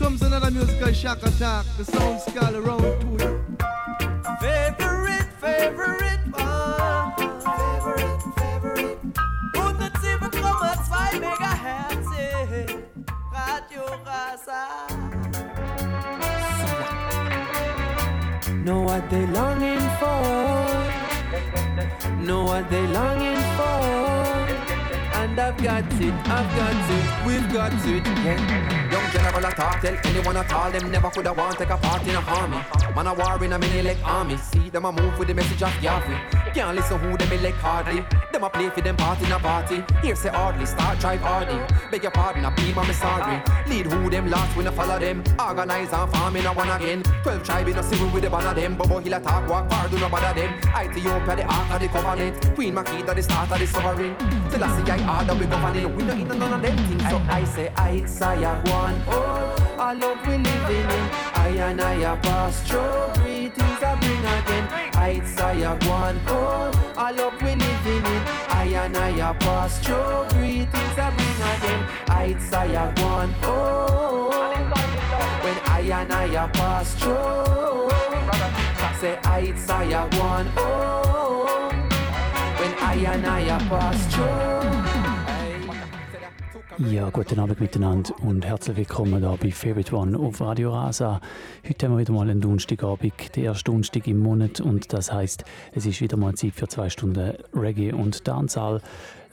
comes another musical shock attack. The sound skull around to you. Favorite, favorite one. Favorite, favorite. 107,2 Megahertz. Radio Rasa. Know what they longing for. Know what they longing for. I've got it, I've got it, we've got it. Yeah. Young general a talk, tell anyone at all, them never coulda want take a part in a army. Man a war in a mini like army. See them a move with the message of Yahweh. Can't listen who them elect hardly. Them a play for them party in a party. Here say hardly, start drive hardy. Beg your pardon, I be my sorry. Lead who them last when I follow them. Organize and farm in a one again. Twelve tribe in a civil with the banner them. Bobo hill talk, walk far, do no bother them. Ethiopia the ark of the covenant. Queen Makeda the start of the sovereign. Till I see I harder we governing. We don't eat none of them things. So I say I say I one. Oh, I love we living in. I and I a pass through. Greetings I bring again. Say I one. Oh, I love we living in. I and I a pass through. Greetings I bring again. Say I one. Oh, when I and I a pass through. Say I say I one. Oh, when I and I a pass through. Ja, guten Abend miteinander und herzlich willkommen hier bei Favorite One auf Radio Rasa. Heute haben wir wieder mal einen Donnerstagabend, der erste Donnerstag im Monat und das heißt, es ist wieder mal Zeit für zwei Stunden Reggae und Dancehall.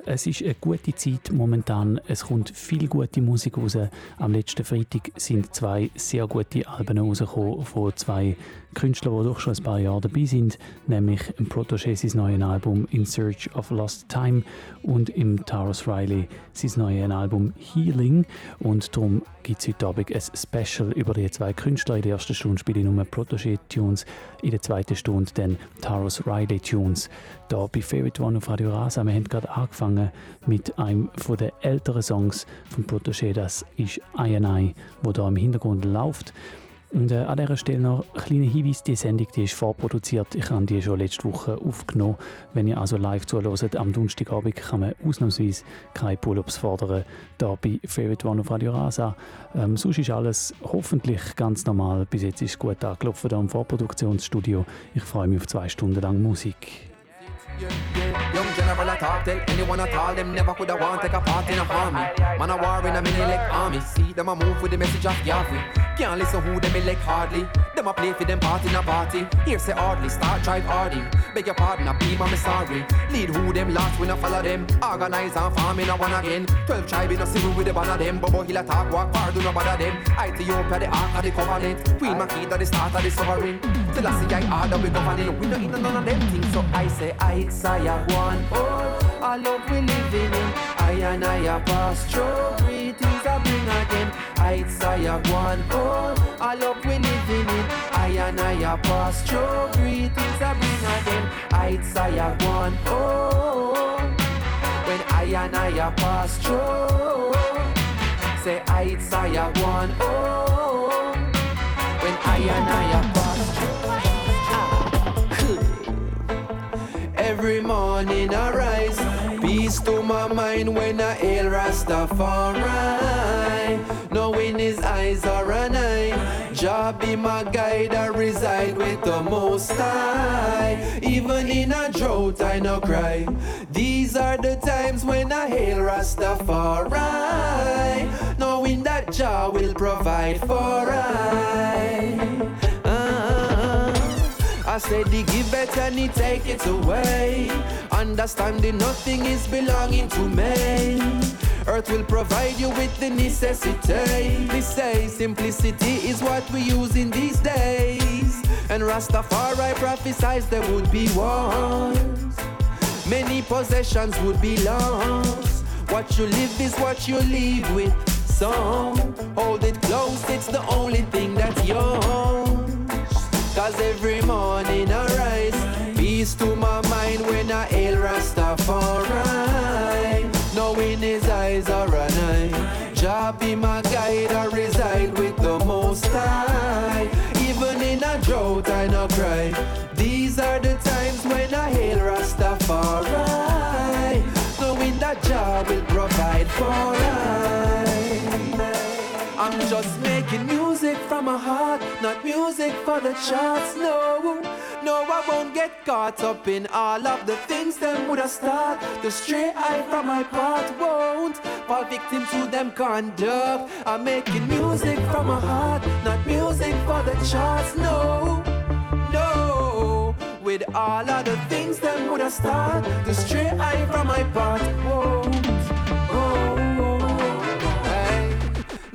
Es ist eine gute Zeit momentan. Es kommt viel gute Musik raus. Am letzten Freitag sind zwei sehr gute Alben rausgekommen von zwei Künstlern, die doch schon ein paar Jahre dabei sind, nämlich im Protégé sein neues Album In Search of Lost Time und im Taros Riley sein neues Album Healing. Und darum gibt es heute Abend ein Special über die zwei Künstler. In der ersten Stunde spiele ich nur Protégé-Tunes, in der zweiten Stunde dann Taros Riley-Tunes. Da bei Favorite One auf Radio Rasa. Wir haben gerade angefangen mit einem von den älteren Songs von Protégé. Das ist I and I, wo da im Hintergrund läuft. Und äh, an dieser Stelle noch ein kleiner Hinweis, die Sendung die ist vorproduziert. Ich habe die schon letzte Woche aufgenommen. Wenn ihr also live zuhört, am Donnerstagabend kann man ausnahmsweise keine Pull-Ups fordern, hier bei Favorite One auf Radio Rasa. Ähm, sonst ist alles hoffentlich ganz normal. Bis jetzt ist es gut angelaufen hier im Vorproduktionsstudio. Ich freue mich auf zwei Stunden lang Musik. Young general a talk, tell anyone at all, them never coulda want take a part in a army. Man a war in a mini like army. See them a move with the message of Yahweh. Can't listen who them elect hardly. Them a play for them part in a party. Here say hardly, start drive hardy. Beg your pardon, I be my sorry. Lead who them last when I follow them. Organize and farm in a one again. Twelve tribe in a civil with the banner them. Bobo hill a talk, walk far, do no bother them. Ethiopia the ark of the covenant. Queen Makeda the start of the sovereign. Till I see I harder we governing. We don't eat none of them things, so I say I say I one. Oh, I love we living in. I and I a pass through. Greetings I bring again. I say I one. Oh, I love we living in. I and I a pass through. Greetings I bring again. I say I one. Oh, when I and I a pass through. Say I say I one. Oh, when I and I a pass through. Every morning I rise, peace to my mind when I hail Rastafari. Knowing his eyes are an eye, Jah be my guide, I reside with the Most High. Even in a drought, I no cry. These are the times when I hail Rastafari. Knowing that Jah will provide for I. Said he give it and he take it away. Understanding nothing is belonging to me. Earth will provide you with the necessity. They say simplicity is what we use in these days. And Rastafari prophesies there would be wars. Many possessions would be lost. What you live is what you leave with. So hold it close, it's the only thing that's yours. Cause every morning I rise, peace to my mind when I hail Rastafari. Knowing his eyes are an eye, Jah be my guide, I reside music for the charts. No, no, I won't get caught up in all of the things them would have start. The stray eye from my part won't fall victim to them conduct. I'm making music from my heart, not music for the charts. No, no, with all of the things them would have start. The stray eye from my part won't. Oh.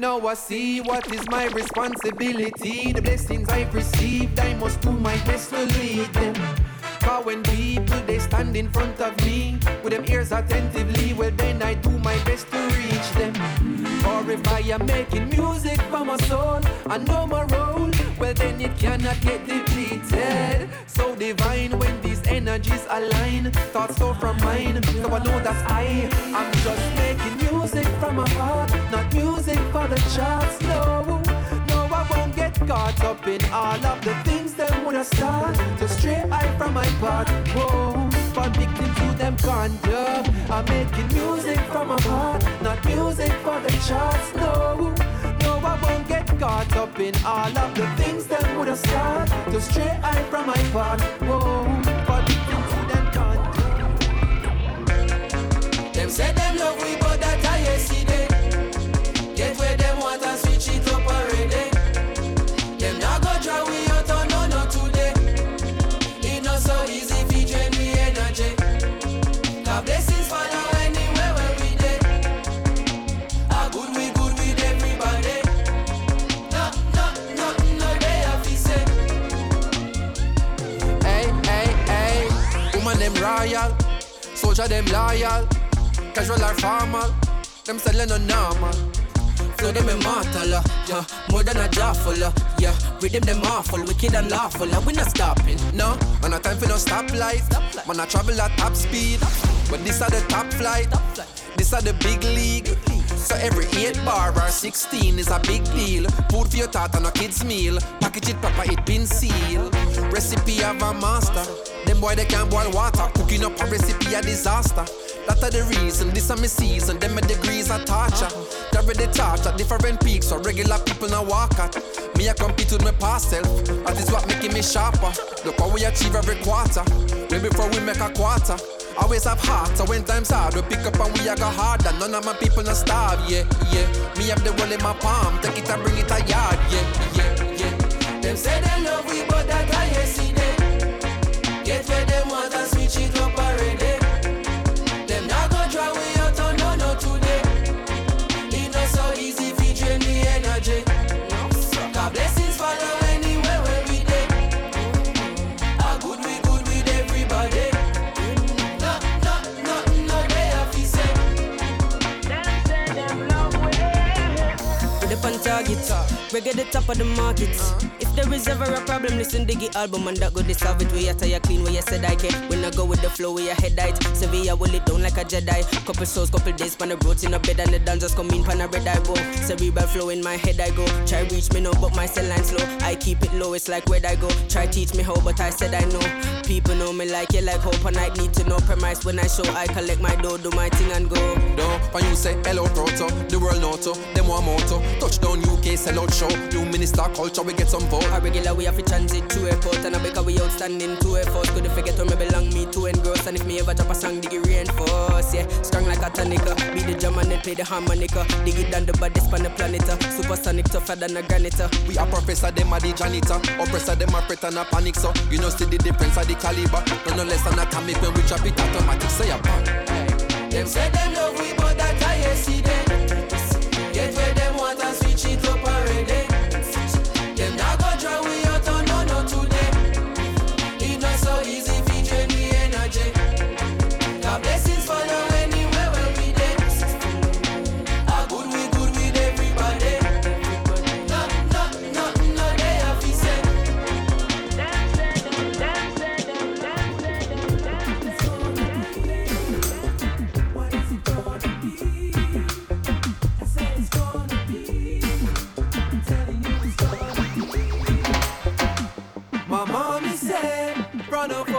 Now I see what is my responsibility. The blessings I've received, I must do my best to lead them. Cause when people they stand in front of me with them ears attentively, well then I do my best to reach them. Or if I am making music for my soul, I know my role, well then it cannot get depleted. So divine when these energies align, thoughts flow from mine, so I know that's I I'm just making music from my heart, not music for the charts. No, I won't get caught up in all of the things them wanna start. to stray eye from my part. Whoa, victim to them conduct. I'm making music from my heart, not music for the charts. No, no, I won't get caught up in all of the things them wanna start. Just stray eye from my part. Whoa, victim to them conduct. Them say them love we, but royal, soldier them loyal, casual or formal. Them selling no normal. Flow them immortal, uh, yeah. More than a jawful, uh, yeah. Rhythm them awful, wicked and lawful, uh, we not stopping. No, man, a time for no stoplight. Man, I travel at top speed. But this are the top flight. This are the big league. So every 8 bar or 16 is a big deal. Food for your thought and a kid's meal. Package it proper, it been sealed. Recipe of a master. Boy they can't boil water. Cooking up a recipe a disaster. That are the reason, this are my season. Them my degrees are torture. Carry the torch at different peaks, so regular people now walk at. Me I compete with my past self. That is what making me sharper. Look how we achieve every quarter. Way before we make a quarter. Always have heart, so when times hard, we pick up and we a go harder. None of my people not starve, yeah, yeah. Me have the world in my palm, take it and bring it a yard, yeah, yeah, yeah. Them say them love we, but that I yesterday. Reggae the top of the market. There is ever a problem, listen the album and that go to solve it. We are tired clean where you said I can. When I go with the flow, we are head height. Sevilla will it down like a Jedi. Couple souls, couple days, pan the roads in a bed and the dancers come in, pan a red eye go. Cerebral flow in my head I go. Try reach me no, but my cell line slow. I keep it low, it's like where I go. Try teach me how, but I said I know. People know me like you like hope and I need to know premise when I show. I collect my dough, do my thing and go. No, when you say hello proto, the world noto, them one motto. Touchdown UK, sell out show. New minister culture, we get some vote. A regular we have to transit to airport and I because we outstanding to effort. Could forget where me belong, me to engross. And if me ever drop a song, dig it reinforce. Yeah, strong like a tonica. Be the drum and then play the harmonica. Dig it down the baddest on the planet. uh. Supersonic tougher than a granite. uh. We are professor, them are the janitor. Oppressor, them are fret and a panic, so you know see the difference of the caliber. No, no less than atomic when we drop it automatic. Say a bang. Them say them love we, but that I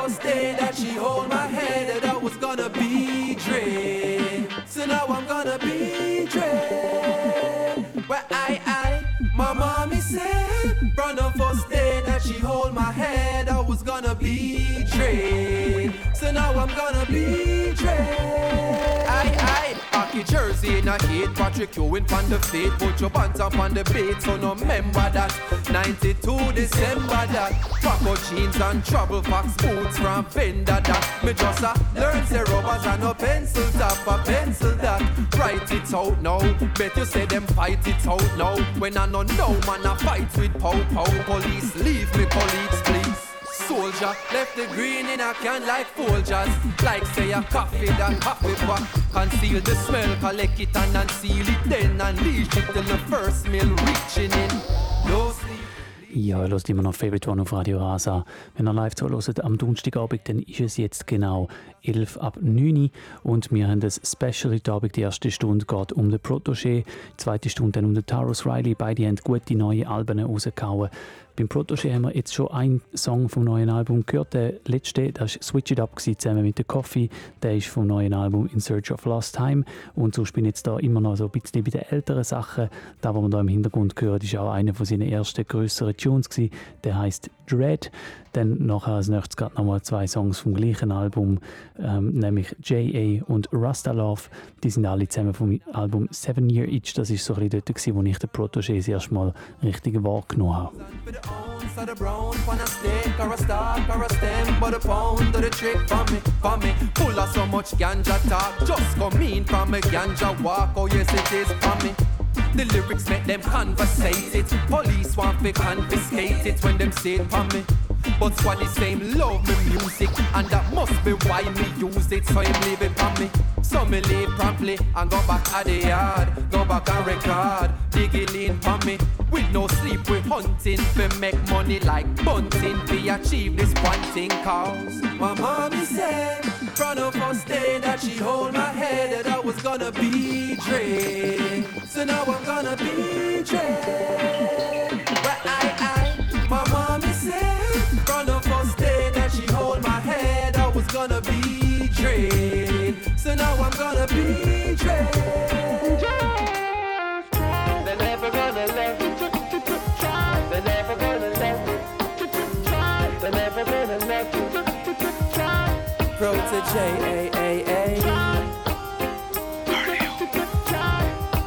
first day that she hold my head that I was gonna be dread. So now I'm gonna be dread. Where I, I, my mommy said from the first day that she hold my head I was gonna be dread. So now I'm gonna be dread. Jersey in a heat, Patrick Ewing on the feet, put your pants up on the beat, so no remember that. 92 December that. Traco jeans and trouble fox boots from Fender that. Me just a learn the rubbers and no pencil top, a pencil that. Write it out now. Bet you say them fight it out now. When I know no man I fight with pow pow police. Leave me colleagues please soldier. Left the green in a can like Folgers. Like say a coffee that coffee pot. Conceal the smell, collect it and unseal it then. Unleash it till the first meal reaching in. No sleep. Ja, ihr hört immer noch Favorite One auf Radio Rasa. Wenn ihr live zuhört am Donnerstagabend, dann ist es jetzt genau 11 ab 9 Uhr und wir haben das Special heute Abend. Die erste Stunde geht um den Protégé, die zweite Stunde dann um den Taros Riley. Beide haben gute neue Alben rausgehauen. Beim Protégé haben wir jetzt schon einen Song vom neuen Album gehört. Der letzte, das war Switch It Up zusammen mit der Coffee. Der ist vom neuen Album In Search of Lost Time. Und so bin ich jetzt da immer noch so ein bisschen bei den älteren Sachen. Da, was man da im Hintergrund gehört, ist auch einer von seinen ersten größeren Tunes gewesen. Der heißt Dread. Dann nachher als nächstes gerade nochmal zwei Songs vom gleichen Album, ähm, nämlich J.A. und Rasta Love. Die sind alle zusammen vom Album Seven Year Itch. Das ist so ein bisschen dort, gewesen, wo ich den Protégé das erste Mal richtig wahrgenommen habe. For the for for for lyrics make them conversate it. Police want to confiscate it when them say it for me. But squad the same love me music, and that must be why me use it. So leave it for me. So me leave promptly and go back at the yard, go back and record. Digging in for me, with no sleep we hunting fi make money like bunting. We achieve this one thing cause my mommy said front of first day that she hold my head that I was gonna be dread. So now I'm gonna be. But I, I, my mommy said from the first day that she hold my head I was gonna be. So now I'm gonna be. They're never gonna let you They're never gonna let you They're never gonna let you Protoje,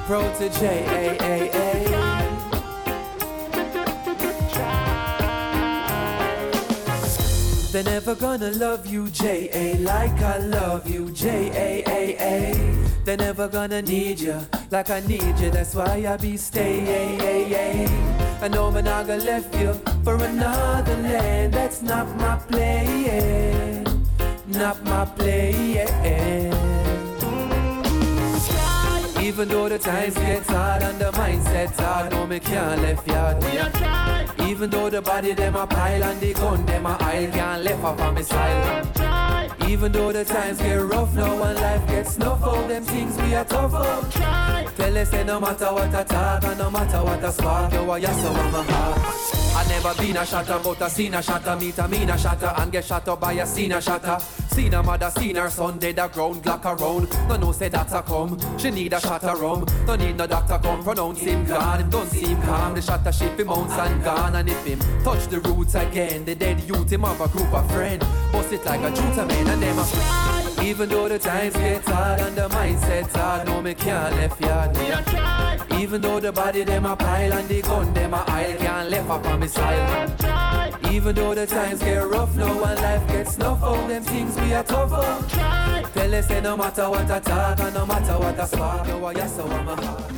Protoje. They're never gonna love you, J.A. like I love you, J.A.A.A. They're never gonna need you like I need you, that's why I be stay. I know I'm not gonna left you for another land, that's not my plan, not my plan. Even though the times get hard and the mindset's hard, no me can't left yard. Even though the body them a pile and the gun them a aisle, can't left off on me side. Even though the times get rough now and life gets snuff out, them things we are tough out. Tell us say no matter what I talk and no matter what I spark, you are so on my heart. I never been a shatter, but I seen a shatter, meet a mean a shatter, and get shot up by a seen a shatter. Seen a mother, seen her son dead a ground, glock around. No no say that's a come, she need a shatter rum. No need no doctor come, pronounce him gone. Him don't seem calm, the shatter ship him mounts and gone. And if him touch the roots again, the dead youth him have a group of friend. Bust it like a juta man and them a even though the times get hard and the mindset's hard, no me can't left yard. Even though the body them a pile and the gun them a aisle, can't left up on me side. Even though the times get rough now and life gets snuff out, them things we are tough out. Tell us say no matter what I talk and no matter what I spark, no I yes so I'm a heart.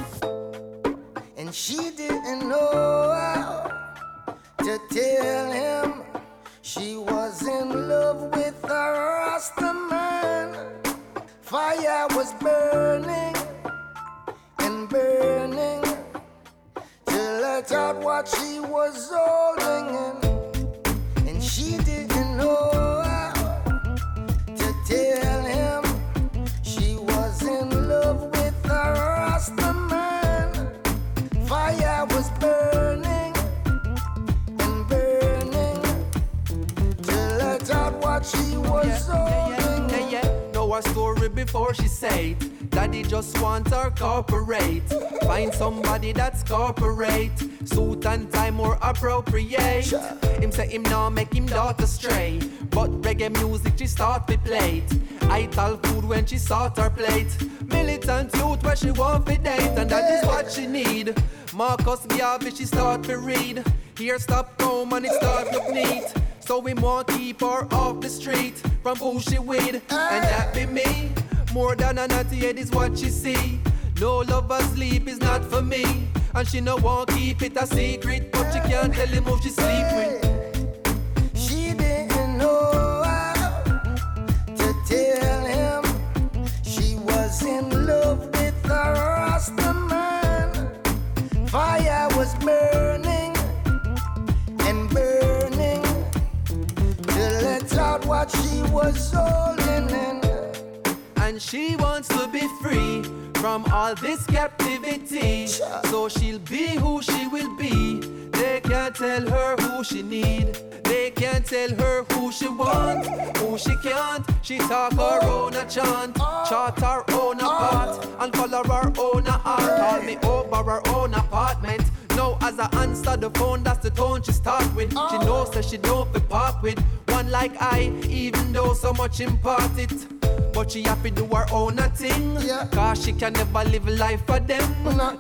and she didn't know how to tell him she was in love with a Rasta man. Fire was burning and burning till I thought what she was holding in, and she didn't know before she say it. Daddy just want her corporate. Find somebody that's corporate. Suit and tie more appropriate. Him say him now make him daughter stray. But reggae music she start to play it. I tell food when she sort her plate. Militant youth where she want to date. And that is what she need. Marcus Garvey she start to read. Here stop home and it start look neat. So we want keep her off the street from who she with, and that be me. More than a naughty head is what she see. No lover sleep is not for me, and she no want keep it a secret, but she can't tell him who she sleep. She didn't know how to tell him she was in love with a Rasta man. Fire was burning and burning to let out what she was holding in. And she wants to be free from all this captivity. So she'll be who she will be. They can't tell her who she need. They can't tell her who she want, who she can't. She talk her own a chant, chart her own a part, and color her own a art. Call me over her own apartment. Now as I answer the phone, that's the tone she start with. She knows that she don't be part with one like I, even though so much impart it. But she have to do her own a thing. Cause she can never live a life for them.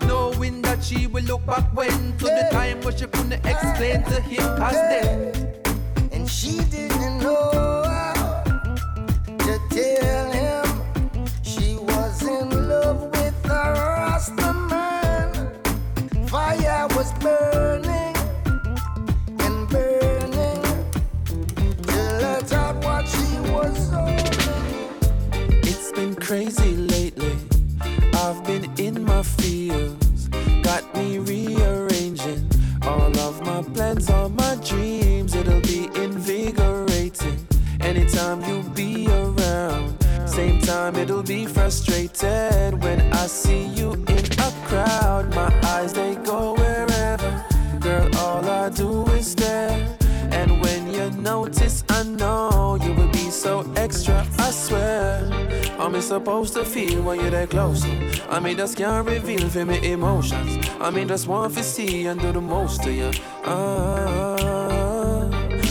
Knowing that she will look back when To the time when she couldn't explain to him Cause then And she didn't know how to tell crazy lately. I've been in my feels. Got me rearranging all of my plans, all my dreams. It'll be invigorating anytime you be around. Same time, it'll be frustrated when I see you me supposed to feel when you're that close? I mean, just can't reveal for me emotions. I mean, just want to see and do the most to you. Ah,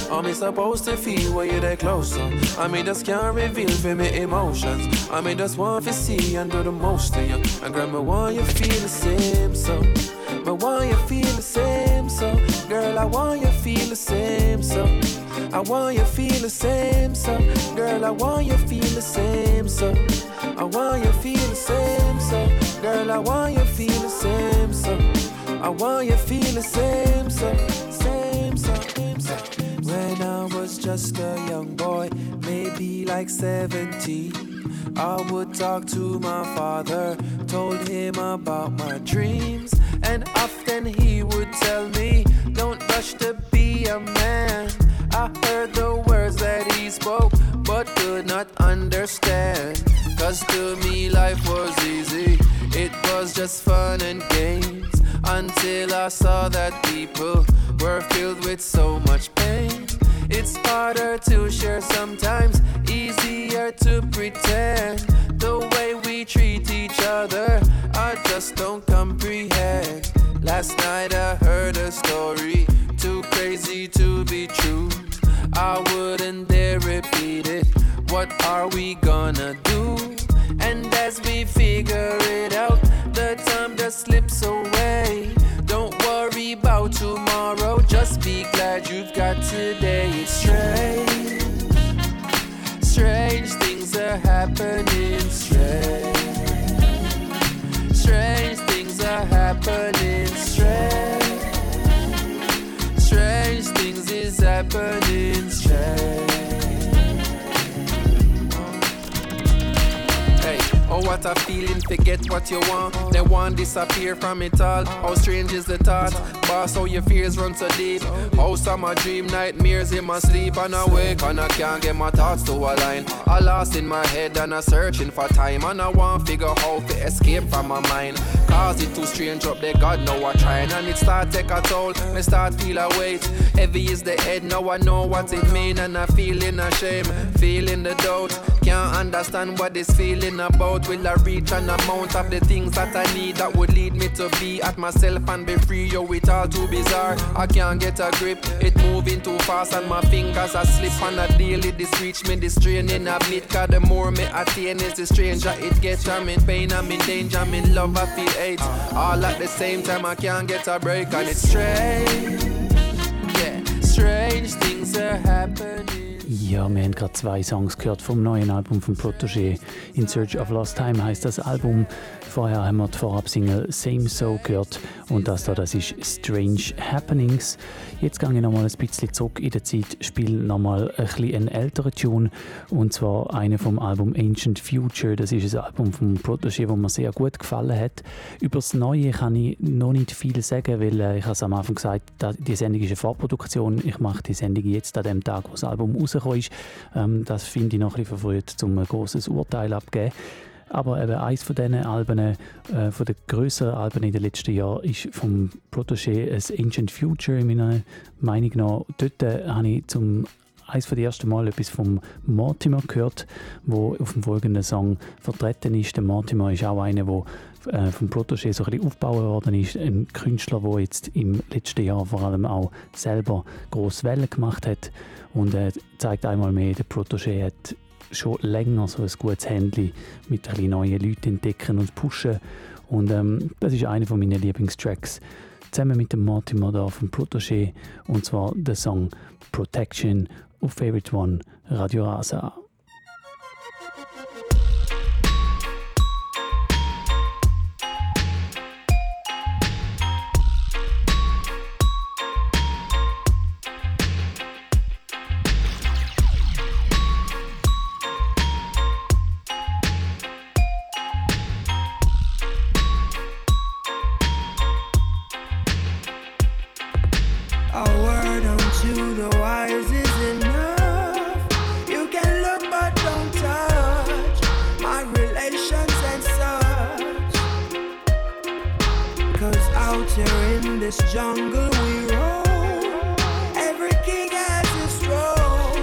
how me supposed to feel when you're that close? I mean, just can't reveal for me emotions. I mean, just want to see and do the most to you. And me want you feel the same, so. Me want you feel the same, so. Girl, I want you feel the same, so. I want you feel the same, so. Girl, I want you feel the same, so. I want you feel the same, so. Girl, I want you feel the same, so. I want you feel the same, so. Same, so. Same, so. When I was just a young boy, maybe like 17. I would talk to my father, told him about my dreams, and often he would tell me, Don't rush to be a man. I heard the words that he spoke, but could not understand. Cause to me, life was easy, it was just fun and games. Until I saw that people were filled with so much pain. It's harder to share sometimes, easier to pretend. The way we treat each other, I just don't comprehend. Last night I heard a story, Wouldn't dare repeat it. What are we gonna do? And as we figure it out, the time just slips away. Don't worry about tomorrow, just be glad you've got today. It's strange, strange things are happening. Strange, strange things are happening. Lot of feeling, forget what you want. They want disappear from it all. How strange is the thought? Boss, how your fears run so deep. How some a dream nightmares in my sleep and I wake and I can't get my thoughts to align. I lost in my head and I searching for time and I want figure how to escape from my mind. Cause it too strange up there, God know I trying and it start take a toll. Me start feel a weight. Heavy is the head, now I know what it mean and I feeling ashamed, feeling the doubt. Can't understand what this feeling about. Will I reach an amount of the things that I need that would lead me to be at myself and be free? Yo, it all too bizarre. I can't get a grip. It moving too fast and my fingers are slip on a daily. This reach me, this training a bit. Cause the more me attain is the stranger it gets. I'm in pain, I'm in danger, I'm in love, I feel hate. All at the same time, I can't get a break and it's strange. Yeah, strange things are happening. Ja, wir haben gerade zwei Songs gehört vom neuen Album von Protégé. In Search of Lost Time heißt das Album. Vorher haben wir die Vorab-Single Same So gehört und das da, das ist Strange Happenings. Jetzt gehe ich nochmal ein bisschen zurück in der Zeit, spiele nochmal ein bisschen einen älteren Tune und zwar einen vom Album Ancient Future. Das ist ein Album von Protégé, das mir sehr gut gefallen hat. Über das Neue kann ich noch nicht viel sagen, weil äh, ich habe es am Anfang gesagt, die Sendung ist eine Vorproduktion. Ich mache die Sendung jetzt an dem Tag, wo das Album rausgekommen ist. Ähm, das finde ich noch ein bisschen verfrüht, um ein großes Urteil abzugeben. Aber eben eines von diesen Alben, äh, von den grösseren Alben in den letzten Jahren, ist vom Protégé ein Ancient Future in meiner Meinung nach. Dort äh, habe ich zum eines von ersten Mal etwas vom Mortimer gehört, wo auf dem folgenden Song vertreten ist. Der Mortimer ist auch einer, der äh, vom Protégé so ein aufgebaut worden ist. Ein Künstler, der jetzt im letzten Jahr vor allem auch selber grosse Wellen gemacht hat und äh, zeigt einmal mehr, der Protégé hat schon länger so ein gutes Handy mit ein neuen Leuten entdecken und pushen. Und ähm, das ist einer von meinen Lieblingstracks. Zusammen mit dem Mortimer da vom Protégé und zwar der Song Protection auf Favorite One Radio Rasa. here in this jungle we roam. Every king has his throne,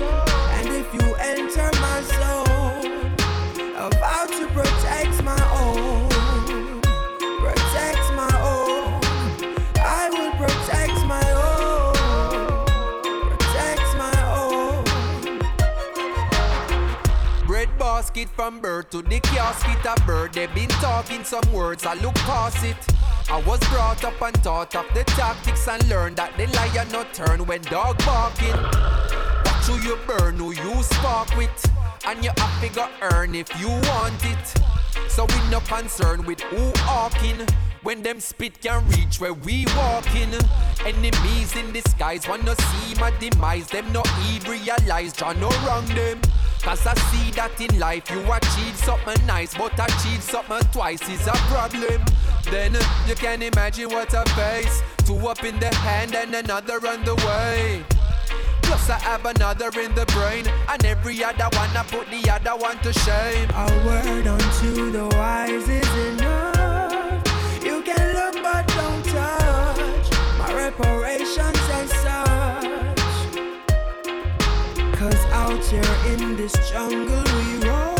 and if you enter my zone, I vow to protect my own, protect my own. I will protect my own, protect my own. Bread basket from birth to the casket of bird. they've been talking some words. I look past it concerned up and taught off the tactics and learned that they lie you burn who you spark with, and you have to go earn if you want it. So we no concern with who walking. When them spit can reach where we walking. Enemies in disguise wanna see my demise. Them no even realize John no wrong them. Cause I see that in life you achieve something nice, but achieve something twice is a problem. Then uh, you can imagine what I face. Two up in the hand and another on the way. Plus I have another in the brain. And every other one I put the other one to shame. A word unto the wise is enough. You can look but don't touch. My reparations and such. Cause out here in this jungle we roam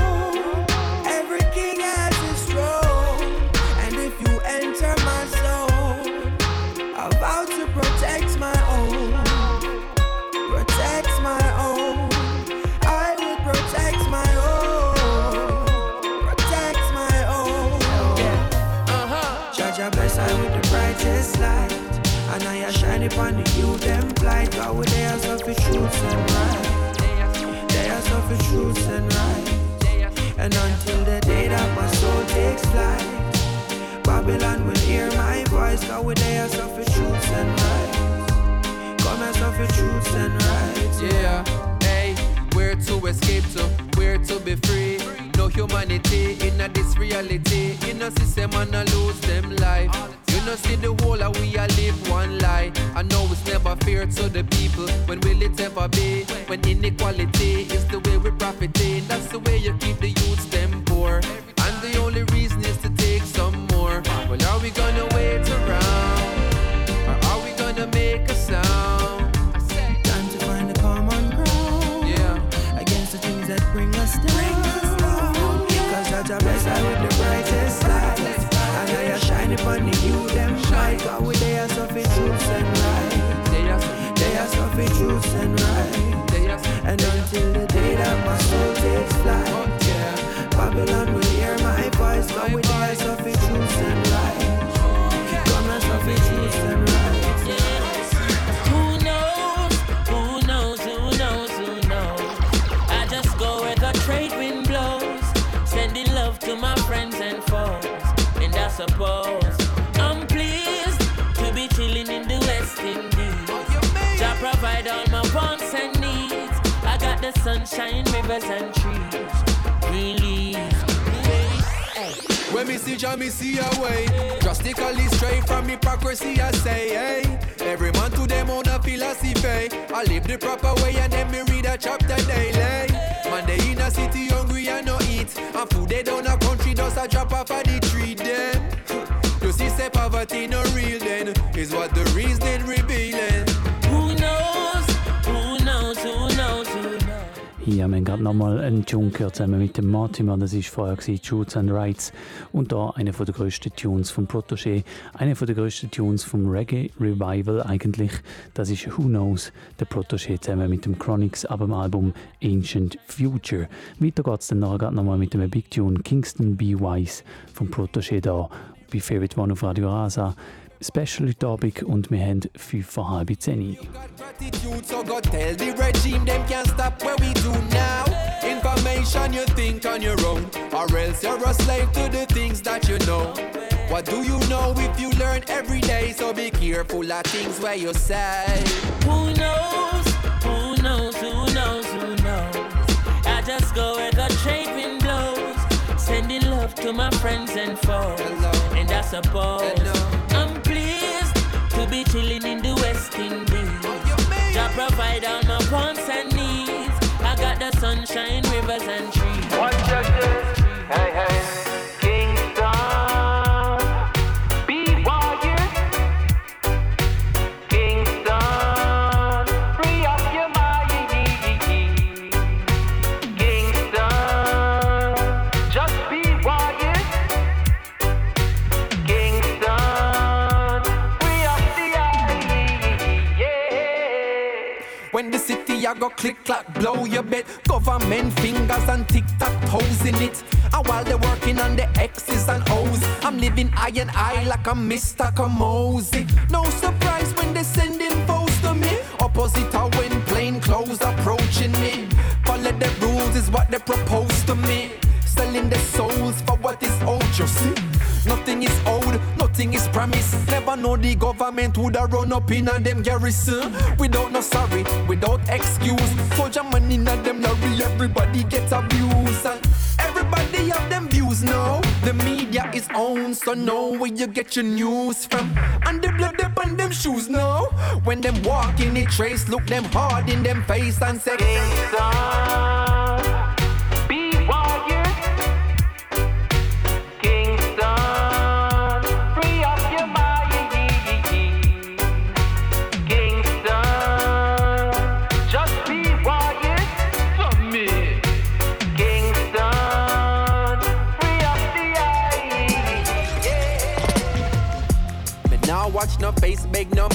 upon the youth them flight Cause we there suffer truths and right. They are suffer truths and right. And until the day that my soul takes flight Babylon will hear my voice. Cause we there suffer truths and right. Come and suffer truths and right. Yeah, hey, where to escape to, where to be free? No humanity in a this reality. You know, see them man a lose them life. Know, see the whole of we a live one lie. I know it's never fair to the people. When will it ever be? When inequality is the way we profiting. That's the way you keep the youths them poor. And the only reason is to take some more. Well, are we gonna wait around? Or are we gonna make a sound? Time to find a common ground. Yeah. Against the things that bring us down. Cause Jah bless I with the brightest light. And I shining upon the youth shine. Cause we they are suffering truths and right. They are They are suffering and right. And until the day that my soul takes flight. Babylon will hear my voice. Cause we they are suffering the sunshine, rivers and trees. Green leaves. When me see Jah, me see a way. Drastically straight from hypocrisy, I say, hey. Every man to them own a philosophy. I live the proper way and then me read a chapter daily. Man, they in a city hungry and no eat. And food they down a country does a drop off of the tree then. You see, say poverty no real then. Is what the Haben wir gerade nochmal einen Tune gehört, zusammen mit dem Mortimer, das ist vorher Shoots and Rights. Und da einer der grössten Tunes vom Protégé, einer der grössten Tunes vom Reggae Revival eigentlich, das ist Who Knows, der Protégé zusammen mit dem Chronics ab dem Album Ancient Future. Weiter geht's dann nachher nochmal mit einem Big Tune Kingston Be Wise vom Protégé da bei Favorite One auf Radio Rasa. Special heute Abend und wir haben 5 vor halb 10. Gratitude, so go tell the regime them can't stop what we do now. Information you think on your own, or else you're a slave to the things that you know. What do you know if you learn every day? So be careful of things where you say. Who knows? Who knows? Who knows? Who knows? I just go where the trade wind blows, sending love to my friends and foes. And I suppose I'm pleased to be chilling in the West Indies. Jah provide all my wants and needs. I got the sunshine, rivers and trees. I go click clack blow your bed. Government fingers and tick tock toes in it. And while they're working on the X's and O's I'm living eye and eye like I'm Mr. Kamoze No surprise when they sending foes to me. Opposite when plain clothes approaching me. Follow the rules is what they propose to me Selling their souls for what is owed, you see Nothing is owed, nothing is promised. Never know the government would have run up in a them garrison. Without no sorry, without excuse. Soldier money in them lorry, everybody gets abused. And everybody have them views now. The media is owned, so know where you get your news from. And the blood up on them shoes now. When them walk in the trace, look them hard in them face and say,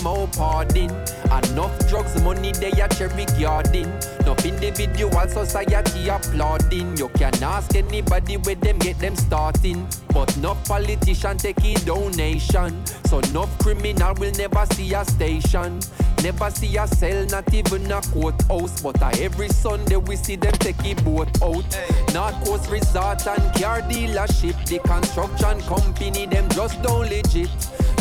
more pardon. Enough drugs, money they a cherry garden. Enough individual society applauding. You can ask anybody where them get them starting. But no politician take a donation. So no criminal will never see a station. Never see a cell, not even a courthouse. But uh, every Sunday we see them take a boat out. North Coast Resort and car dealership. The construction company, them just don't legit.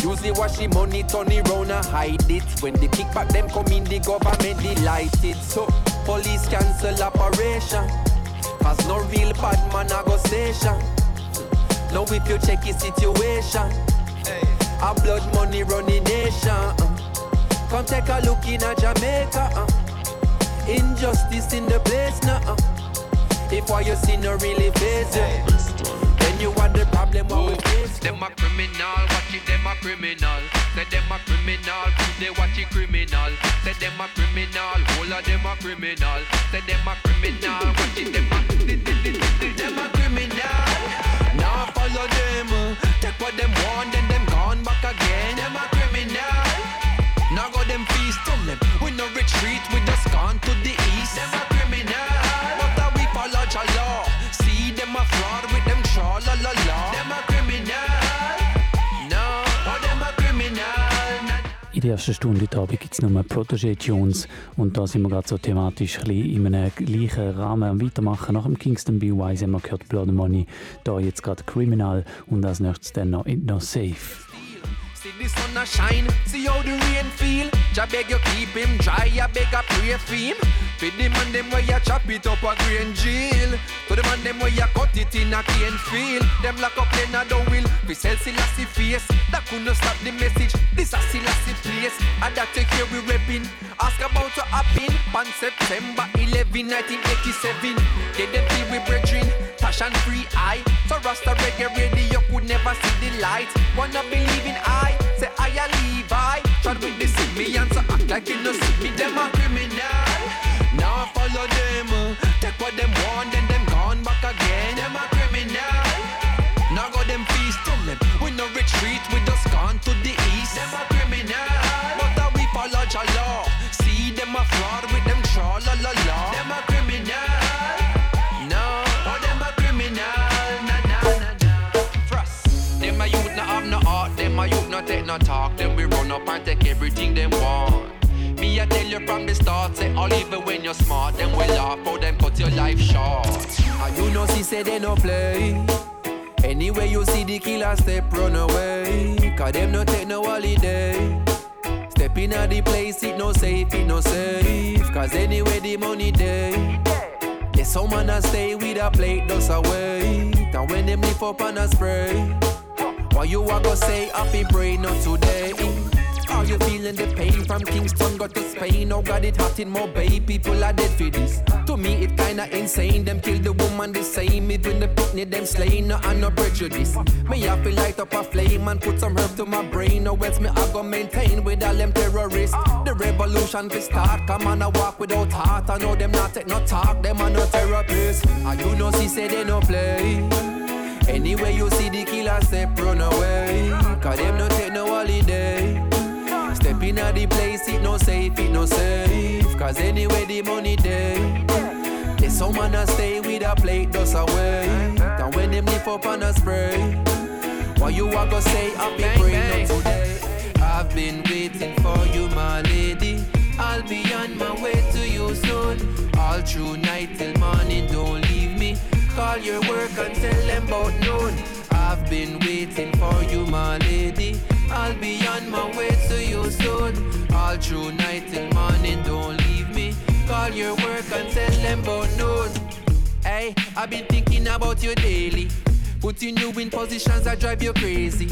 Usually wash the money, turn it round and hide it. When the them come in, the government delighted. So police cancel operation. Cause No real bad man I go station. Now if you check his situation, a blood money running nation. uh. Come take a look in a Jamaica. uh. Injustice in the place now. uh. If what you see no really face then you are the problem what we face. Them a criminal, watch it, them a criminal. Say them a criminal, they watch it criminal. Say them a criminal, all of them a criminal. Say them a criminal, watch it, them a them a criminal. Now follow them, take what them want, then them gone back again. Them a criminal. Now go them feast, tell them we no retreat, we just gone to the east. In der ersten Stunde heute Abend gibt es nur Protégé Tunes und da sind wir gerade so thematisch ein in einem gleichen Rahmen am Weitermachen. Nach dem Kingston Be Wise haben wir gehört Blood Money, da jetzt gerade Criminal und als nächstes dann noch It No Safe. See the sun a shine, see how the rain feel. Jah beg you keep him dry, I beg I pray for him. For the man them where you chop it up a grain jail. To the man them where you cut it in a cane field. Them lock up in a down will. We sell Selassie face. That couldn't stop the message. This a Selassie place. And that take care we repping. Ask about to happen. On September 11, 1987. Get them feel we brethren. Passion free eye. So Rasta reggae radio could never see the light. Wanna believe in I. Say I a Levi. Try with the see me and so act like you no see me. Them a criminal. Now I follow them. uh, Take what them want, then them gone back again. Them a criminal. Now go them feast, tell them we no retreat, we just gone to the east. Them a From the start, say all even when you're smart, them will laugh oh, for them cut your life short. And you know she say they no play. Anyway you see the killer step run away, cause them no take no holiday. Step in at the place, it no safe, it no safe, cause anyway the money day. There's some man a stay with a plate, just away. and when them lift up and a spray. Why you a go say happy pray not today? You feeling the pain from Kingston got to Spain? Oh God, it hot in Mobay, people are dead for this. To me, it kinda insane. Them kill the woman the same, even the picnic them slain. No, and no prejudice. Me have to light up a flame and put some herb to my brain. Or else me I go maintain with all them terrorists. The revolution will start. Come on, I walk without heart. I know them not take no talk. Them are no therapists. And you know, she say they no play. Anyway, you see the killer step run away. Cause them no take no holiday. Step in at the place, it no safe, it no safe. Cause anyway, the money day. There's some man a stay with a plate, just away. And when them lift up on a spray. Why you a go say happy pray not today? I've been waiting for you, my lady. I'll be on my way to you soon. All through night till morning, don't leave me. Call your work and tell them about noon. I've been waiting for you, my lady. I'll be on my way to you soon. All through night till morning, don't leave me. Call your work and tell them about noon. Hey, I've been thinking about you daily. Putting you in positions that drive you crazy.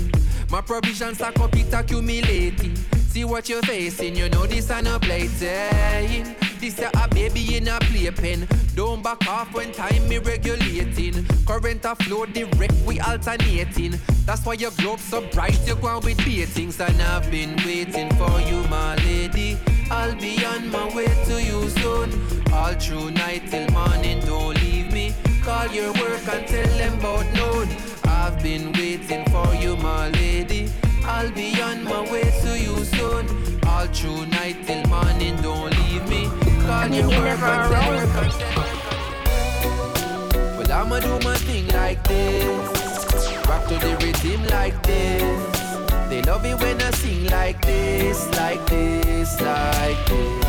My provisions up, it accumulating. See what you're facing, you know this i ain't a This a a baby in a playpen. Don't back off when time me regulating. Current a flow direct, we alternating. That's why your globe so bright, you go on with beatings. And I've been waiting for you, my lady. I'll be on my way to you soon. All through night till morning, don't leave me. Call your work and tell them about noon. I've been waiting for you, my lady. I'll be on my way to you soon. All through night till morning, don't leave your work and them. Well, I'ma do my thing like this. Rock to the rhythm like this. They love it when I sing like this, like this, like this.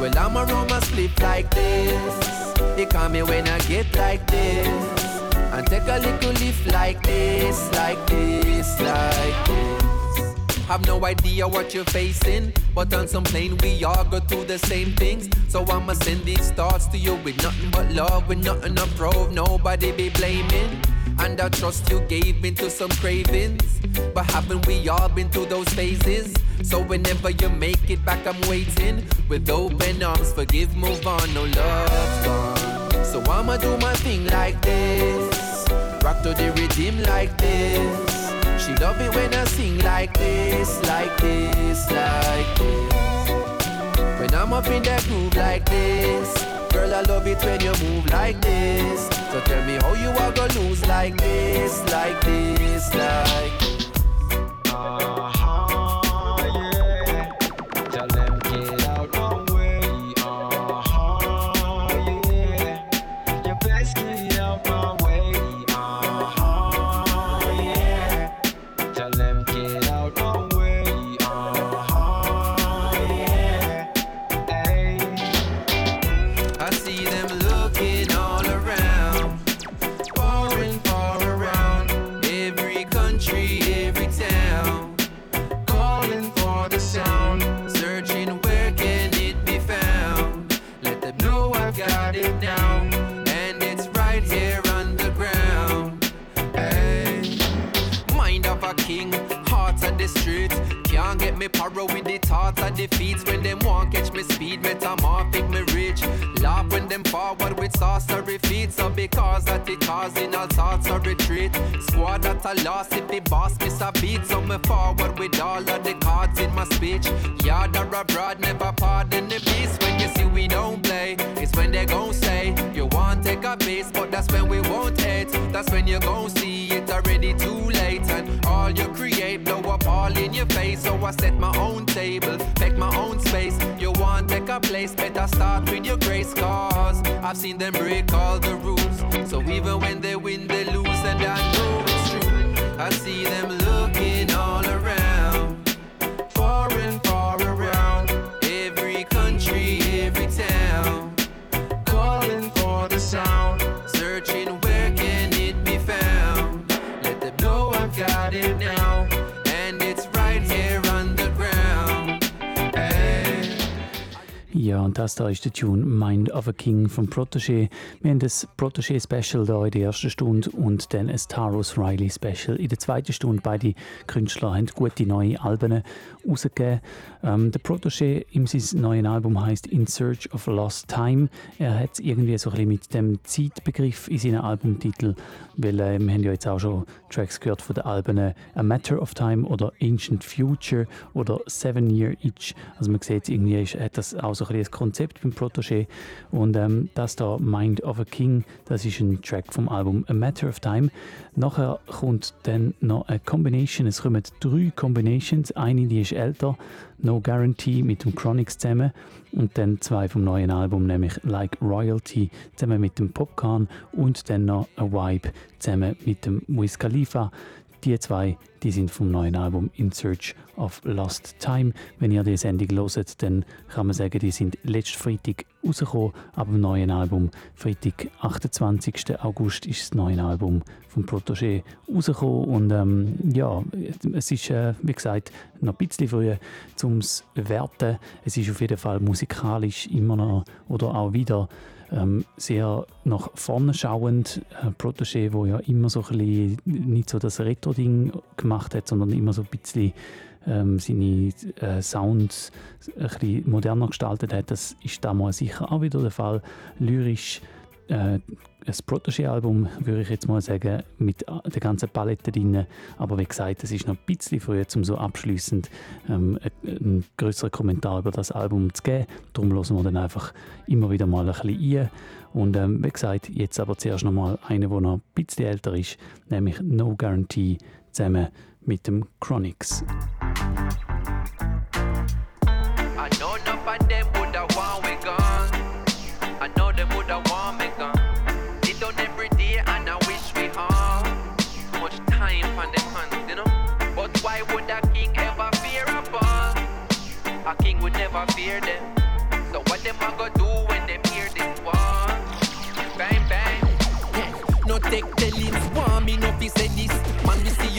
Well, I'ma roll my sleep like this. They call me when I get like this. And take a little lift like this, like this, like this. Have no idea what you're facing, but on some plane we all go through the same things. So I'ma send these thoughts to you with nothing but love, with nothing to prove, nobody be blaming. And I trust you gave me to some cravings. But haven't we all been through those phases? So whenever you make it back, I'm waiting with open arms. Forgive, move on, no love's gone. So I'ma do my thing like this. Rock to the rhythm like this. She love it when I sing like this, like this, like this. When I'm up in that groove like this. Girl, I love it when you move like this. So tell me how you are gonna lose like this, like this, like this. Defeats when them want catch me speed, metamorphic me rich. Laugh when them forward with sorcery feet, so because that it causing all sorts of retreat. Squad that I lost if the boss miss a beat, so me forward with all of the cards in my speech. Yard or abroad, never pardon the beast. When you see we don't play, it's when they gon' say you want take a piece, but that's when we won't hate. That's when you gon' see it already too late, and all you create blow up all in your face. So I set my own table, place, better start with your grace, cause I've seen them break all the rules. So even when they win, they lose, and I know it's true. I see them looking all around, far and far around, every country, every town, calling for the sound, Ja, und das da ist der Tune Mind of a King von Protégé. Wir haben das Protégé-Special da in der ersten Stunde und dann ein Taros Riley-Special in der zweiten Stunde. Beide Künstler haben gute neue Alben rausgegeben. Ähm, der Protégé in seinem neuen Album heißt In Search of Lost Time. Er hat es irgendwie so ein bisschen mit dem Zeitbegriff in seinen Albumtitel, weil äh, wir haben ja jetzt auch schon Tracks gehört von den Alben A Matter of Time oder Ancient Future oder Seven Year Itch. Also man sieht irgendwie, hat das auch so ein bisschen das Konzept beim Protégé. Und ähm, das da Mind of a King, das ist ein Track vom Album A Matter of Time. Nachher kommt dann noch eine Combination. Es kommen drei Combinations. Eine, die ist älter, No Guarantee mit dem Chronix zusammen. Und dann zwei vom neuen Album, nämlich Like Royalty zusammen mit dem Popcorn und dann noch A Vibe zusammen mit dem Wiz Khalifa. Die zwei, die sind vom neuen Album In Search of Lost Time. Wenn ihr die Sendung hört, dann kann man sagen, die sind letzten Freitag rausgekommen, aber im neuen Album, Freitag, 28. August, ist das neue Album von Protégé rausgekommen und ähm, ja, es ist, äh, wie gesagt, noch ein bisschen früh zum Werten. Es ist auf jeden Fall musikalisch immer noch oder auch wieder ähm, sehr nach vorne schauend. Äh, Protégé, wo ja immer so ein bisschen nicht so das Retro-Ding gemacht hat, sondern immer so ein bisschen ähm, seine äh, Sounds ein bisschen moderner gestaltet hat. Das ist damals sicher auch wieder der Fall. Lyrisch äh, ein Protégé-Album, würde ich jetzt mal sagen, mit der ganzen Palette drin. Aber wie gesagt, es ist noch ein bisschen früh, um so abschließend ähm, einen größeren Kommentar über das Album zu geben. Darum hören wir dann einfach immer wieder mal ein bisschen ein. Und ähm, wie gesagt, jetzt aber zuerst noch mal eine, die noch ein bisschen älter ist, nämlich No Guarantee zusammen mit dem Chronics. I know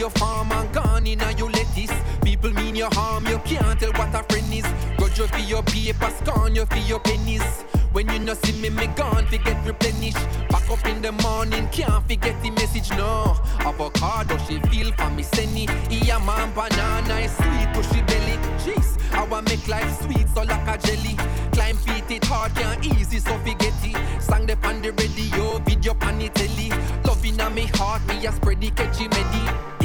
limbs, want me no fi say this. Man, we see your farm and gone in and you lettuce. People mean you for your paper, scorn you for your pennies. When you no see me, me gone forget replenish. Back up in the morning, can't forget the message, no. Avocado, she feel for me, senny. Yeah, man, banana is sweet, pushy belly. Jeez, I want make life sweet, so like a jelly. Climb feet, it hard, can't easy, so forget it. Sang the on the radio, video pan it telly. Love in me heart, me a spread the catchy medi.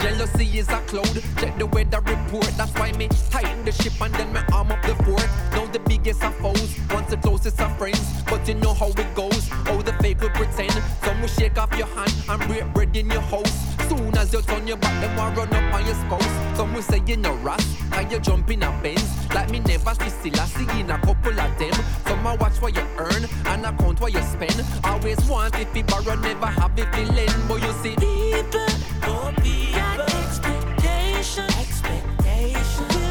Jealousy is a cloud, check the weather report. That's why me tighten the ship and then me arm up the fort. Now the biggest of foes, once the closest of friends. But you know how it goes, how the fake will pretend. Some will shake off your hand and break bread in your house. Soon as you turn your back, them will run up on your spouse. Some will say you're no ras, and you jump in a Benz. Like me never see still, I see in a couple of them. Some I watch what you earn and account what you spend. Always want if you borrow, never have if you lend. But you see, People, oh people, got expectation, expectation.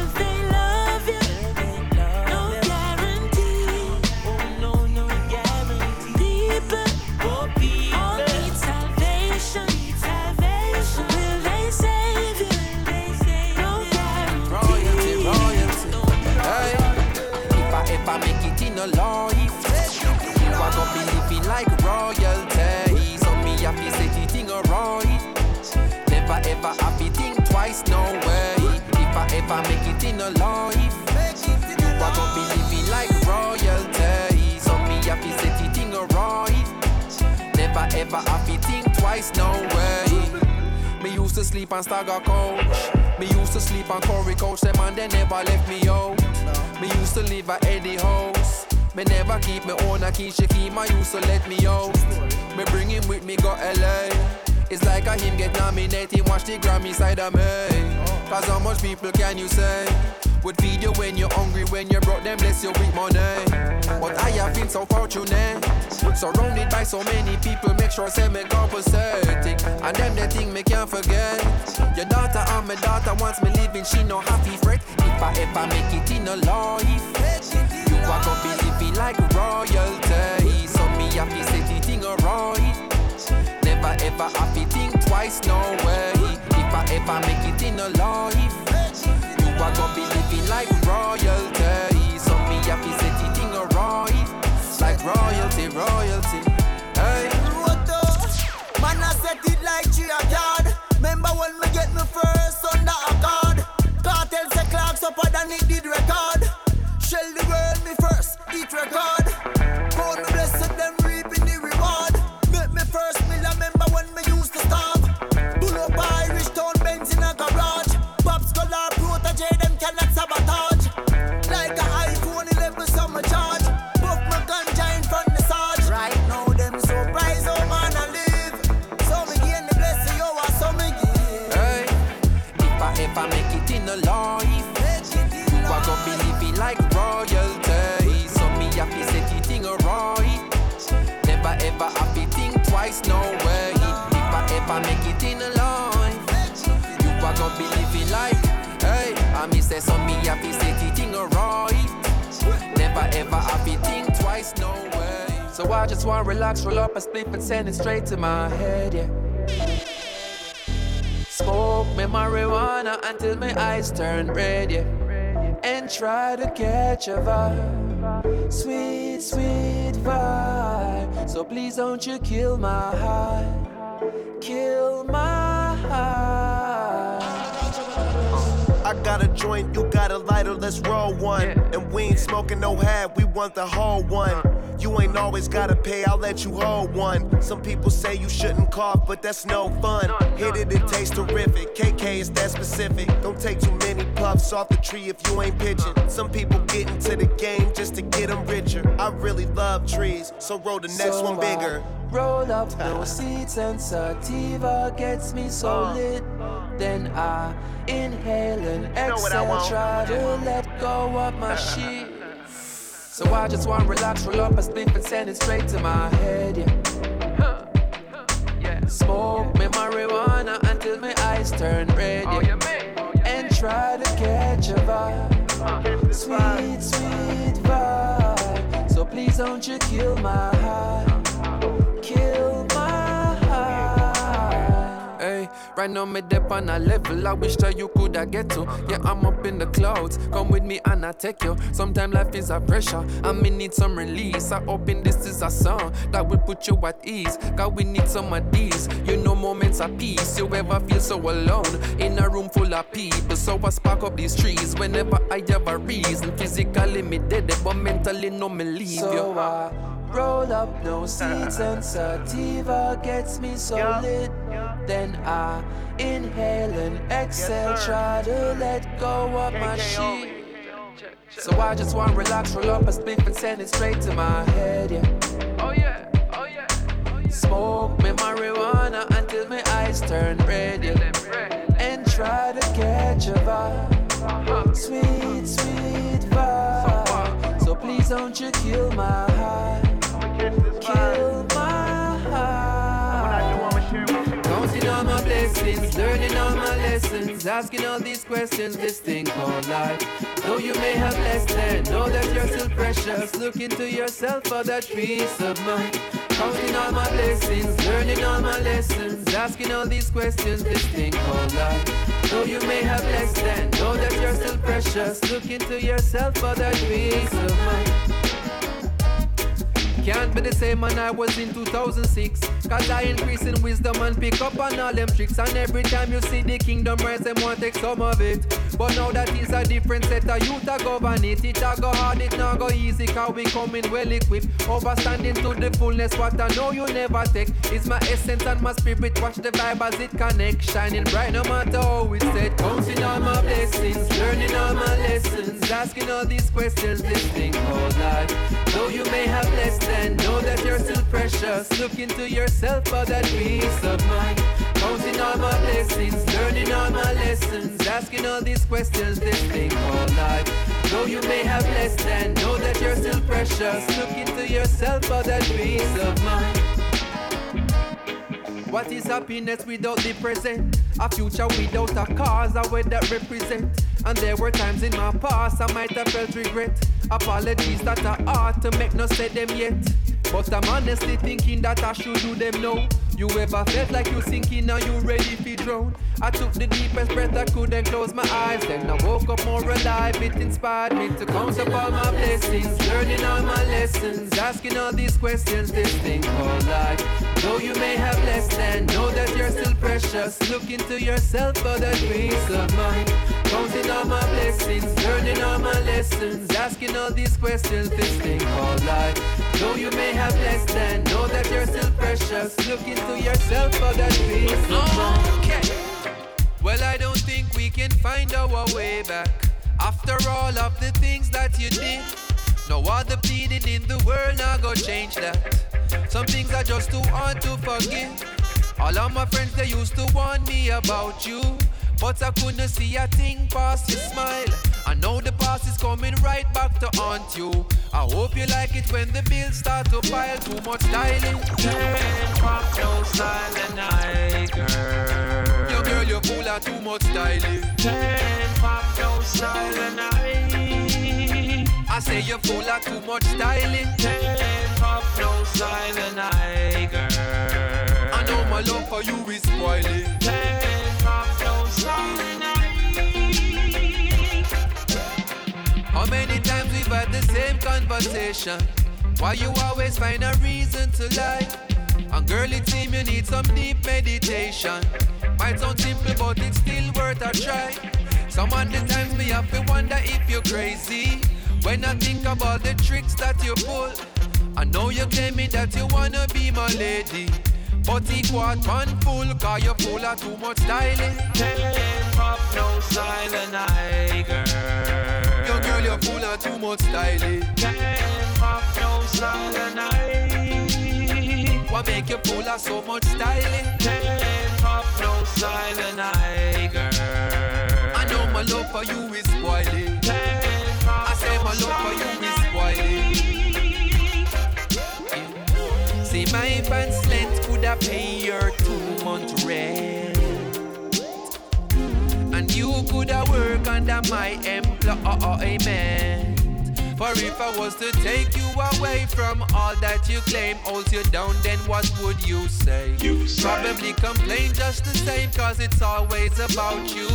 A life, you are gonna be living like royalty. So me happy say the thing alright. Never ever happy think twice, no way. If I ever make it in a life, you are gonna be living like royalty. So me happy say the thing alright. Never ever happy think twice, no way. Me used to sleep on Stagger Coach. Me used to sleep on Corey Coach. Them and they never left me out. Me used to live at Eddie House. Me never keep me own a key. She keep my use, so let me out. Me bring him with me go LA. It's like a him get nominated. Watch the Grammy side of me. Cause how much people can you say? Would feed you when you're hungry, when you're broke, then bless you with money. But I have been so fortunate. Surrounded by so many people, make sure say me compensating. And them the thing me can't forget. Your daughter and my daughter wants me living, she no happy fret. If I ever make it in a life, are gonna be living like royalty. So me happy say the thing alright. Never ever happy think twice, no way. If I ever make it in a life, you are gonna be living like royalty. So me happy say the thing alright. Like royalty, royalty. Hey. Man, I set it like a yard. Remember when me get me first under a card? Cartel say clocks up than it did record. Shell the world me first, eat record. God no way. So I just wanna relax, roll up a split and send it straight to my head, yeah. Smoke me marijuana until my eyes turn red, yeah. And try to catch a vibe. Sweet, sweet vibe. So please don't you kill my heart, Kill my high. I got a joint, you got a lighter, let's roll one. And we ain't smoking no half, we want the whole one. You ain't always gotta pay, I'll let you hold one. Some people say you shouldn't cough, but that's no fun. Hit it, it tastes terrific. KK is that specific. Don't take too many puffs off the tree if you ain't pitching. Some people get into the game just to get them richer. I really love trees, so roll the next So one I bigger. Roll up those seeds and sativa gets me so oh. lit. Then I inhale and know what I exhale, try to let go of my shit. So I just want to relax, roll up a spliff and send it straight to my head, yeah. Smoke me marijuana until my eyes turn red, oh, oh, yeah. And try to catch a uh, vibe. Sweet, sweet vibe. So please don't you kill my high. Right now me dip on a level I wish that you could have get to. Yeah, I'm up in the clouds. Come with me and I take you. Sometimes life is a pressure. I may need some release. I hoping this is a song that will put you at ease. Cause we need some of these. You know moments of peace. You ever feel so alone in a room full of people. So I spark up these trees whenever I have a reason. Physically me dead, but mentally no me leave So you. I roll up no seeds and sativa gets me so lit. Then I inhale and exhale, try to let go of my sheet. So I just want to relax, roll up a spliff and send it straight to my head, yeah. Oh yeah, oh yeah. Oh, yeah. Smoke me marijuana until my eyes turn red, yeah. And try to catch a vibe. Sweet, sweet vibe. So please don't you kill my high. Counting all my blessings, learning all my lessons, asking all these questions, this thing called life. Though you may have less than, know that you're still precious. Look into yourself for that peace of mind. Counting all my blessings, learning all my lessons, asking all these questions, this thing called life. Though you may have less than, know that you're still precious. Look into yourself for that peace of mind. Can't be the same man I was in 2006. Cause I increase in wisdom and pick up on all them tricks. And every time you see the kingdom rise, them want take some of it. But now that is a different set of youth a govern it. It a go hard, it not go easy. Cause we coming well equipped. Overstanding to the fullness. What I know you never take is my essence and my spirit. Watch the vibe as it connect. Shining bright no matter how it's set. Counting all my blessings, learning all my lessons. Asking all these questions, this thing called life. Though you may have less than, know that you're still precious. Look into yourself for that peace of mind. Counting all my blessings, learning all my lessons, asking all these questions, this thing called life. Though you may have less than, know that you're still precious. Look into yourself for that peace of mind. What is happiness without the present? A future without a cause, a way that represent. And there were times in my past I might have felt regret. Apologies that I ought to make no say them yet. But I'm honestly thinking that I should do them now. You ever felt like you sinking now you ready to drown? I took the deepest breath I could and closed my eyes. Then I woke up more alive. It inspired me to count up all my blessings, learning all my lessons, asking all these questions. This thing called life. Though you may have less than, know that you're still precious. Look into yourself for that peace of mind. Counting all my blessings, learning all my lessons, asking all these questions. This thing called life. Though you may have less than, know that you're still precious. Look into yourself for that peace. Okay. Well, I don't think we can find our way back after all of the things that you did. No other pleading in the world now go change that. Some things are just too hard to forgive. All of my friends they used to warn me about you, but I couldn't see a thing past your smile. I know the past is coming right back to haunt you. I hope you like it when the bills start to pile. Too much styling. Can't pop no silent night, girl. Yo, girl, you're too much styling. Can't pop no silent night. I say you're full of too much styling. Can't pop no silent night, girl. I know my love for you is spoiling. Can't How many times we've had the same conversation? Why you always find a reason to lie? And girl, it seems you need some deep meditation. Might sound simple, but it's still worth a try. Some of the times me have to wonder if you're crazy. When I think about the tricks that you pull, I know you me that you wanna be my lady. But equal one full, cause you're full of too much styling. No silent night, girl. You're full of too much styling. No silent. What make you full of so much styling? Can't pop no silent night, girl. I know my love for you is spoiling. I say my love for you is spoiling. See my advance length could have pay your two month rent. And you could have worked under my employment. For if I was to take you away from all that you claim holds you down, then what would you say? You say. Probably complain just the same, cause it's always about you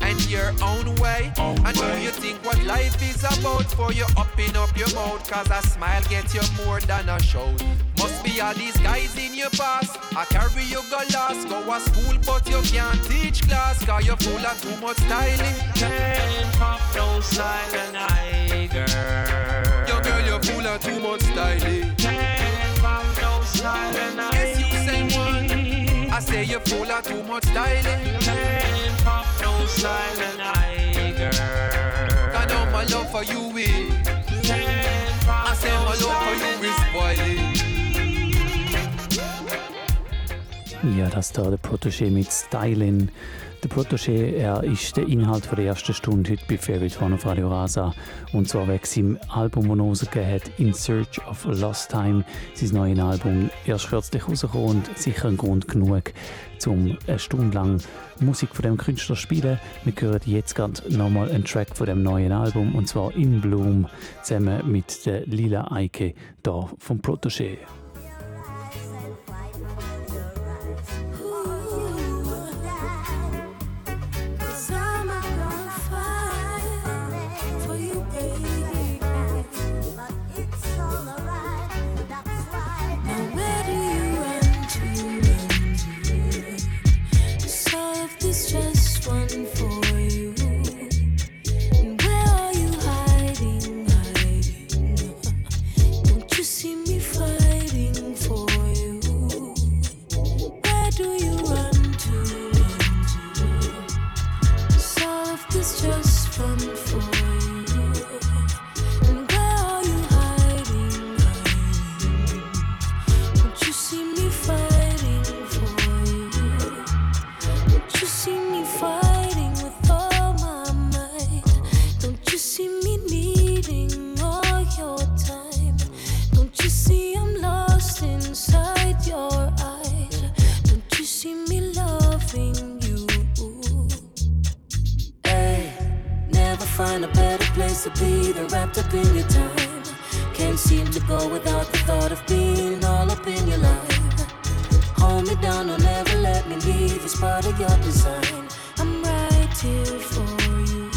and your own way. Own and way. do you think what life is about for you upping up your mouth? Cause a smile gets you more than a show. Must be all these guys in your past. I carry you go lost, go to school, but you can't teach class. Cause you're full of too much styling. Can't pop no style and I, girl. Yo, girl, you're full of too much styling. Can't pop no style and I. Yes, you say one. I say you're full of too much styling. Can't no style and I. Know my love for you is. I say my love for you is spoiling. Ja, das da der Protoje mit Stylin. Der Protégé, er ist der Inhalt der ersten Stunde heute bei Favorite One auf Radio Rasa. Und zwar wegen seinem Album, das er In Search of Lost Time. Sein neues Album, erst kürzlich rausgekommen und sicher ein Grund genug, um eine Stunde lang Musik von dem Künstler zu spielen. Wir hören jetzt gerade nochmal einen Track von dem neuen Album, und zwar In Bloom, zusammen mit der Lila Eike, da vom Protégé. to be, they're wrapped up in your time. Can't seem to go without the thought of being all up in your life. Hold me down, don't ever let me leave, it's part of your design. I'm right here for you.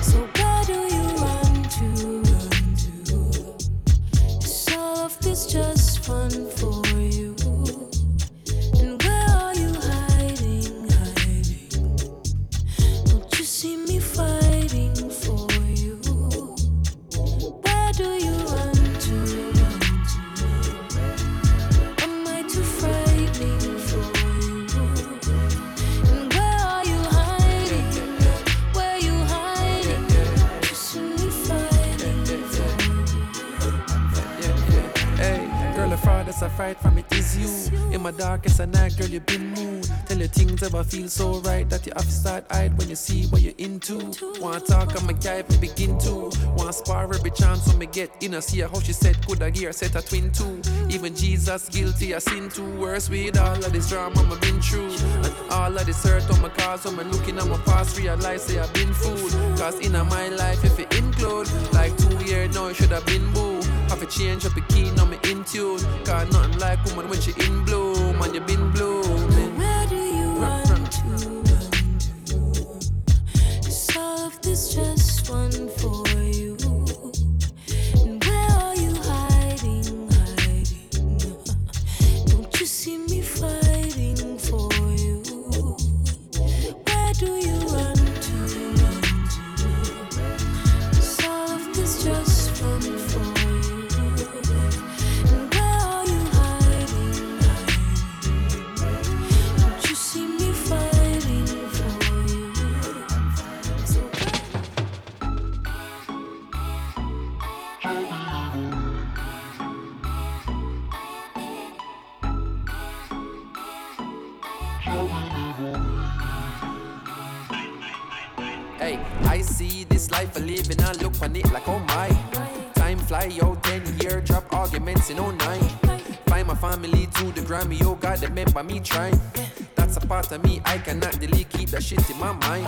So where do you run to? All of this just fun for feel so right that you have to start hide when you see what you're into. Wanna talk, I'm a guy if begin to. Wanna spar every chance when me get in. I see how she said, could I gear set a twin two. Even Jesus guilty, I sin too. Worse with all of this drama I've been through. And all of this hurt on my cause when I'm looking at my past, realize say I've been fooled. Cause in my life, if it include, like two years now, it should have been boo. Have a change up a key, now me in tune. Cause nothing like woman when she in bloom, and you been blooming. Just one for on it like oh my. Time fly, yo, 10 year drop arguments in 09. Find my family to the Grammy, oh God, remember me trying. Part of me I cannot delete, keep that shit in my mind.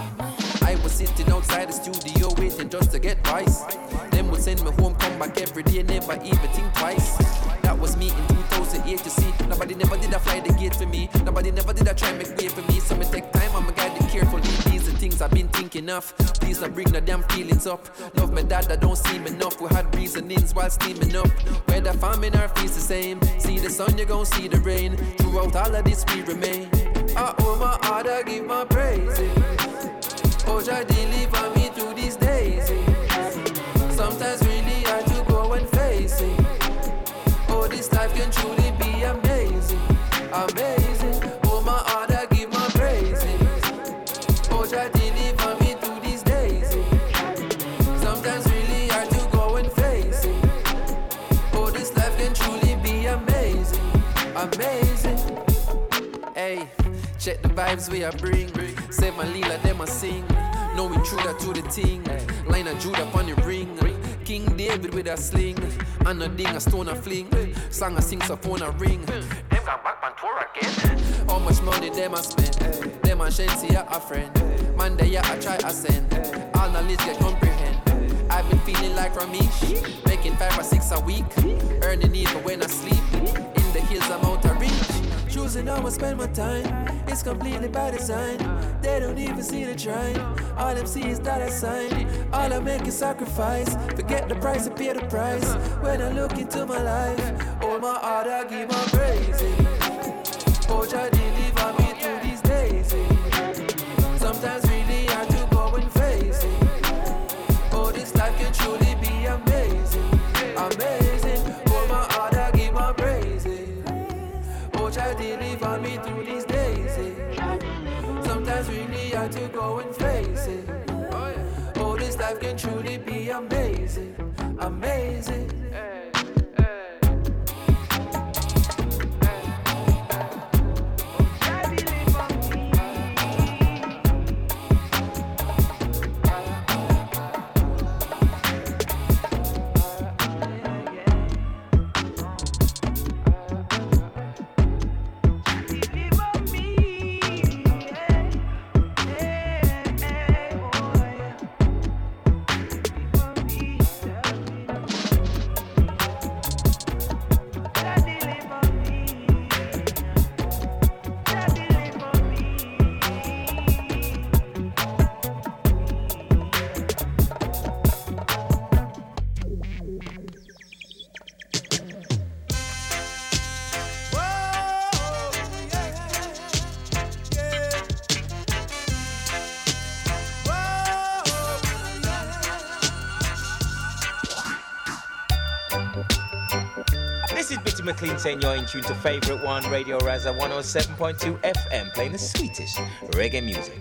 I was sitting outside the studio waiting just to get vice. Them would send me home, come back every day, never even think twice. That was me in 2008, you see. Nobody never did a fly the gate for me. Nobody never did a try make way for me. So me take time, I'm a guide it carefully. These are things I've been thinking of. Please don't bring the damn feelings up. Love my dad, that don't seem enough. We had reasonings while steaming up. Where Whether farming or feast the same. See the sun, you gon' see the rain. Throughout all of this, we remain. I owe my heart, I give my praise. Eh. Oh, Jah deliver me check the vibes we are bring. Say my Lila, them a sing. No intruder to the ting. Line of Judah on the ring. King David with a sling. And a ding, a stone, a fling. Song a sing, so phone a ring. Them got back on tour again. How much money them a spend? Them a shanty a friend. Man, they a try a send. All knowledge get comprehend. I've been feeling like Ramesh. Making five or six a week. Earning even when I sleep. In the hills, I'm out. Choosing how I spend my time, it's completely by design. They don't even see the trying. All them see is that I sign. All I make is sacrifice. Forget the price and pay the price. When I look into my life, oh my heart, I give my praise. Oh, Jah truly be you're in tune to Favorite One Radio Rasa 107.2 FM, playing the sweetest reggae music.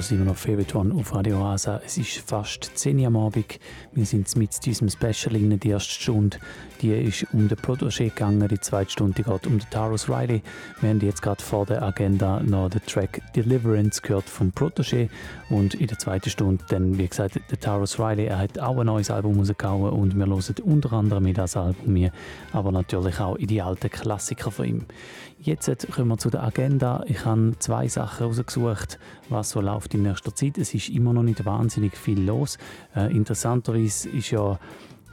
Sind wir noch One auf Radio Rasa. Es ist fast 10 Uhr am Abend. Wir sind mit diesem Special in die erste Stunde. Die ist um den Protégé gegangen, die zweite Stunde geht um den Taros Riley. Wir haben jetzt gerade vor der Agenda noch den Track Deliverance gehört vom Protégé und in der zweiten Stunde dann, wie gesagt, der Taros Riley. Er hat auch ein neues Album rausgehauen und wir hören unter anderem in das Album hier, aber natürlich auch in die alten Klassiker von ihm. Jetzt kommen wir zu der Agenda. Ich habe zwei Sachen rausgesucht, was so läuft in nächster Zeit. Es ist immer noch nicht wahnsinnig viel los. Äh, interessanterweise ist ja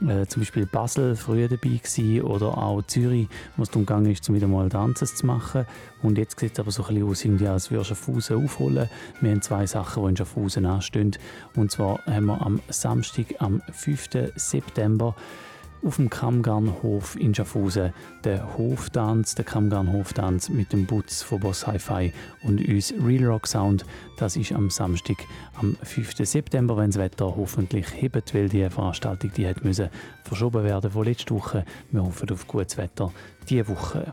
äh, zum Beispiel Basel früher dabei gewesen, oder auch Zürich, wo es darum gegangen ist, um wieder mal Tanzes zu machen. Und jetzt sieht es aber so ein bisschen aus, irgendwie, als würde Schaffhausen aufholen. Wir haben zwei Sachen, die in Schaffhausen anstehen. Und zwar haben wir am Samstag, am 5. September, auf dem Kammgarnhof in Schaffhausen. Der Hoftanz, der Kammgarnhoftanz mit dem Butz von Boss Hi-Fi und uns Real Rock Sound. Das ist am Samstag, am 5. September, wenn das Wetter hoffentlich hebt, weil die Veranstaltung die hat müssen verschoben werden von letzter Woche. Wir hoffen auf gutes Wetter diese Woche.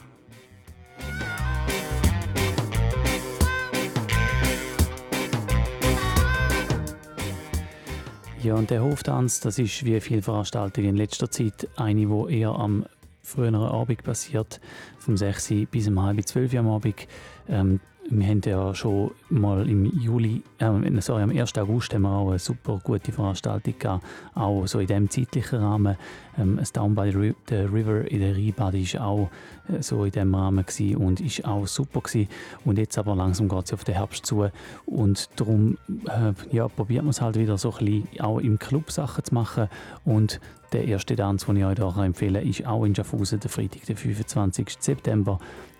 Ja, und der Hoftanz, das ist wie viele Veranstaltungen in letzter Zeit eine, die eher am früheren Abend passiert, vom 6 Uhr bis um halb 12 Uhr am Abend. Ähm, wir haben ja schon mal im Juli, äh, sorry, am 1. August haben wir auch eine super gute Veranstaltung gehabt, auch so in diesem zeitlichen Rahmen. Ähm, das Down by the River in der Rheinbad war auch äh, so in diesem Rahmen und ist auch super gewesen. Und jetzt aber langsam geht es auf den Herbst zu und darum äh, ja, probiert man es halt wieder so ein bisschen auch im Club Sachen zu machen und der erste Tanz, den ich euch hier empfehle, ist auch in Schaffhausen, der Freitag, der 25. September.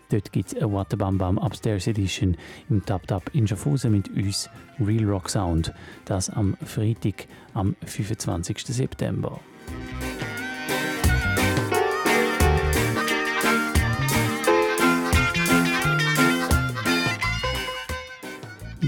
Dort gibt es eine Waterbam Bam Upstairs Edition im Tap Tap in Schaffhausen mit uns Real Rock Sound. Das am Freitag, am 25. September.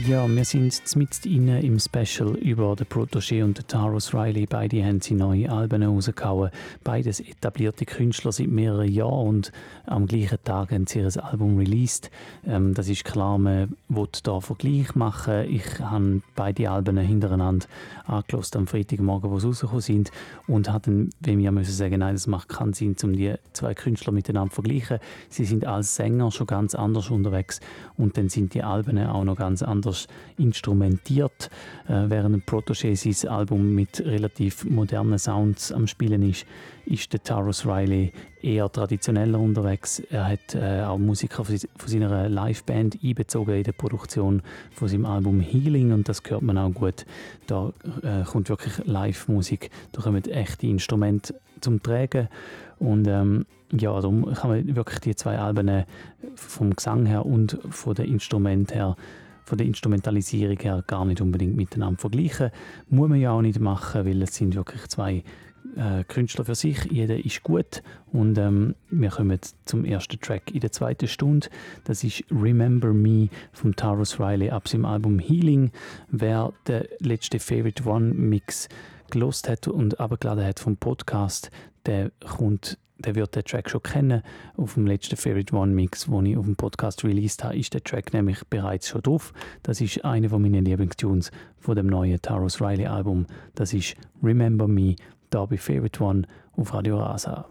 Ja, wir sind mit inne im Special über den Protégé und den Taros Riley. Beide haben sie neue Alben rausgehauen. Beides etablierte Künstler seit mehreren Jahren und am gleichen Tag haben sie ihr Album released. Ähm, das ist klar, man will hier Vergleich machen. Ich habe beide Alben hintereinander angelost am Freitagmorgen, wo sie rausgekommen sind und hatten, wenn wir müssen sagen, nein, das macht keinen Sinn, um die zwei Künstler miteinander zu vergleichen. Sie sind als Sänger schon ganz anders unterwegs und dann sind die Alben auch noch ganz anders instrumentiert, äh, während Protégé sein Album mit relativ modernen Sounds am Spielen ist, ist der Taros Riley eher traditioneller unterwegs. Er hat äh, auch Musiker von seiner Liveband einbezogen in der Produktion von seinem Album Healing und das hört man auch gut. Da äh, kommt wirklich Live-Musik, da kommen echte Instrumente zum Tragen und ähm, ja, darum kann man wirklich die zwei Alben vom Gesang her und von den Instrumenten her von der Instrumentalisierung her gar nicht unbedingt miteinander vergleichen. Muss man ja auch nicht machen, weil es sind wirklich zwei äh, Künstler für sich. Jeder ist gut und ähm, wir kommen zum ersten Track in der zweiten Stunde. Das ist Remember Me von Taros Riley ab seinem Album Healing. Wer den letzten Favorite One Mix gelost hat und abgeladen hat vom Podcast, der kommt der wird den Track schon kennen. Auf dem letzten Favorite One Mix, den ich auf dem Podcast released habe, ist der Track nämlich bereits schon drauf. Das ist einer meiner Lieblingstunes von dem neuen Taros Riley Album. Das ist Remember Me, da bei Favorite One auf Radio Rasa.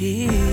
Exhibiendo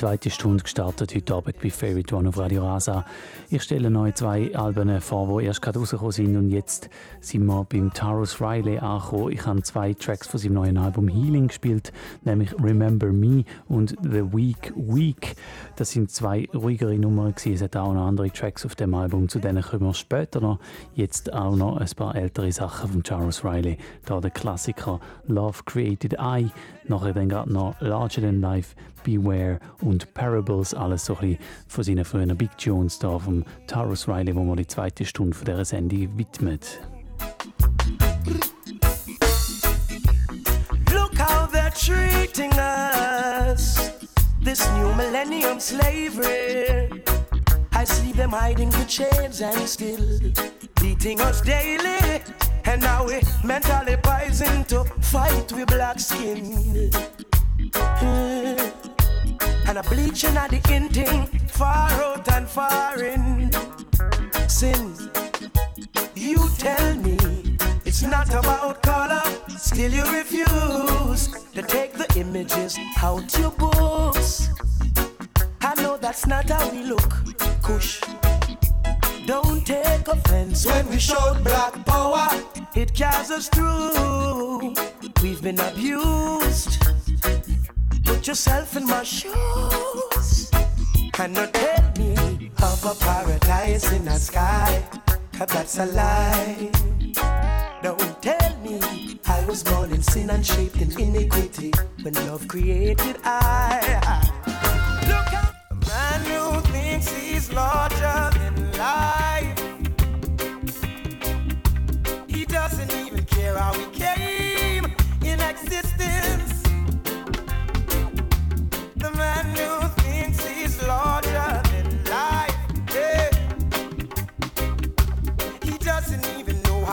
zweite Stunde gestartet heute Abend bei Favorite One auf Radio Rasa. Ich stelle euch zwei Alben vor, die erst gerade rausgekommen sind und jetzt sind wir beim Taurus Riley angekommen. Ich habe zwei Tracks von seinem neuen Album Healing gespielt, nämlich Remember Me und The Week Week. Das sind zwei ruhigere Nummern gewesen. Es hat auch noch andere Tracks auf dem Album, zu denen kommen wir später noch. Jetzt auch noch ein paar ältere Sachen von Charles Riley. Da der Klassiker Love Created I, nachher dann gerade noch Larger Than Life, Beware und Parables, alles so ein bisschen von seinen früheren Big Tunes da vom Taurus Riley, wo man die zweite Stunde dieser Sendung widmet. Treating us. This new millennium slavery. I see them hiding the chains and still beating us daily. And now we mentally poisoned to fight with black skin. Hmm. And a bleaching at the inting, far out and far in. Sin, you tell me it's not about color. Still, you refuse to take the images out your books. I know that's not how we look, Kush. Don't take offense when we show black power. It carries us through. We've been abused. Put yourself in my shoes. And not tell me of a paradise in the sky. Cause that's a lie. Don't oh, tell me I was born in sin and shaped in iniquity when love created I. Look at a man who thinks he's larger than life. He doesn't even care how he came in existence. The man who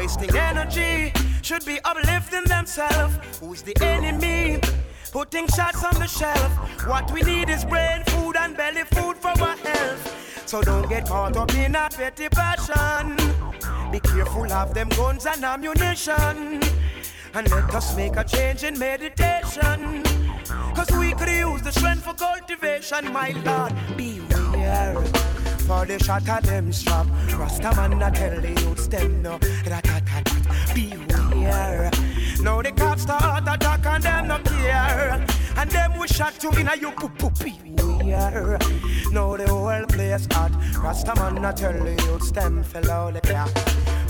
wasting energy. Should be uplifting themselves. Who's the enemy? Putting shots on the shelf. What we need is brain food and belly food for our health. So don't get caught up in a petty passion. Be careful of them guns and ammunition. And let us make a change in meditation. Cause we could use the strength for cultivation, my Lord. Beware. For the shot of them strap. Rasta man, I tell the youths them no. Now the cops start attack and them no care. And them we shot you in a you poop poop beware. Now the whole place hot. Rasta man, I tell the youths them fell out the clock.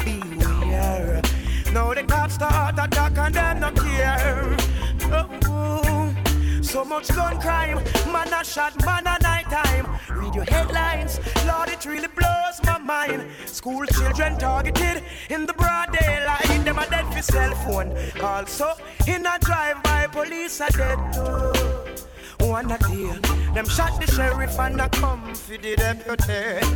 Beware. Now the cops start attack and them no care. Oh, so much gun crime, man a shot, man a time. Read your headlines, Lord, it really blows my mind. School children targeted in the broad daylight, them a dead for cell phone. Also, in a drive-by, police are dead too. One a day, them shot the sheriff and a come for the deputy.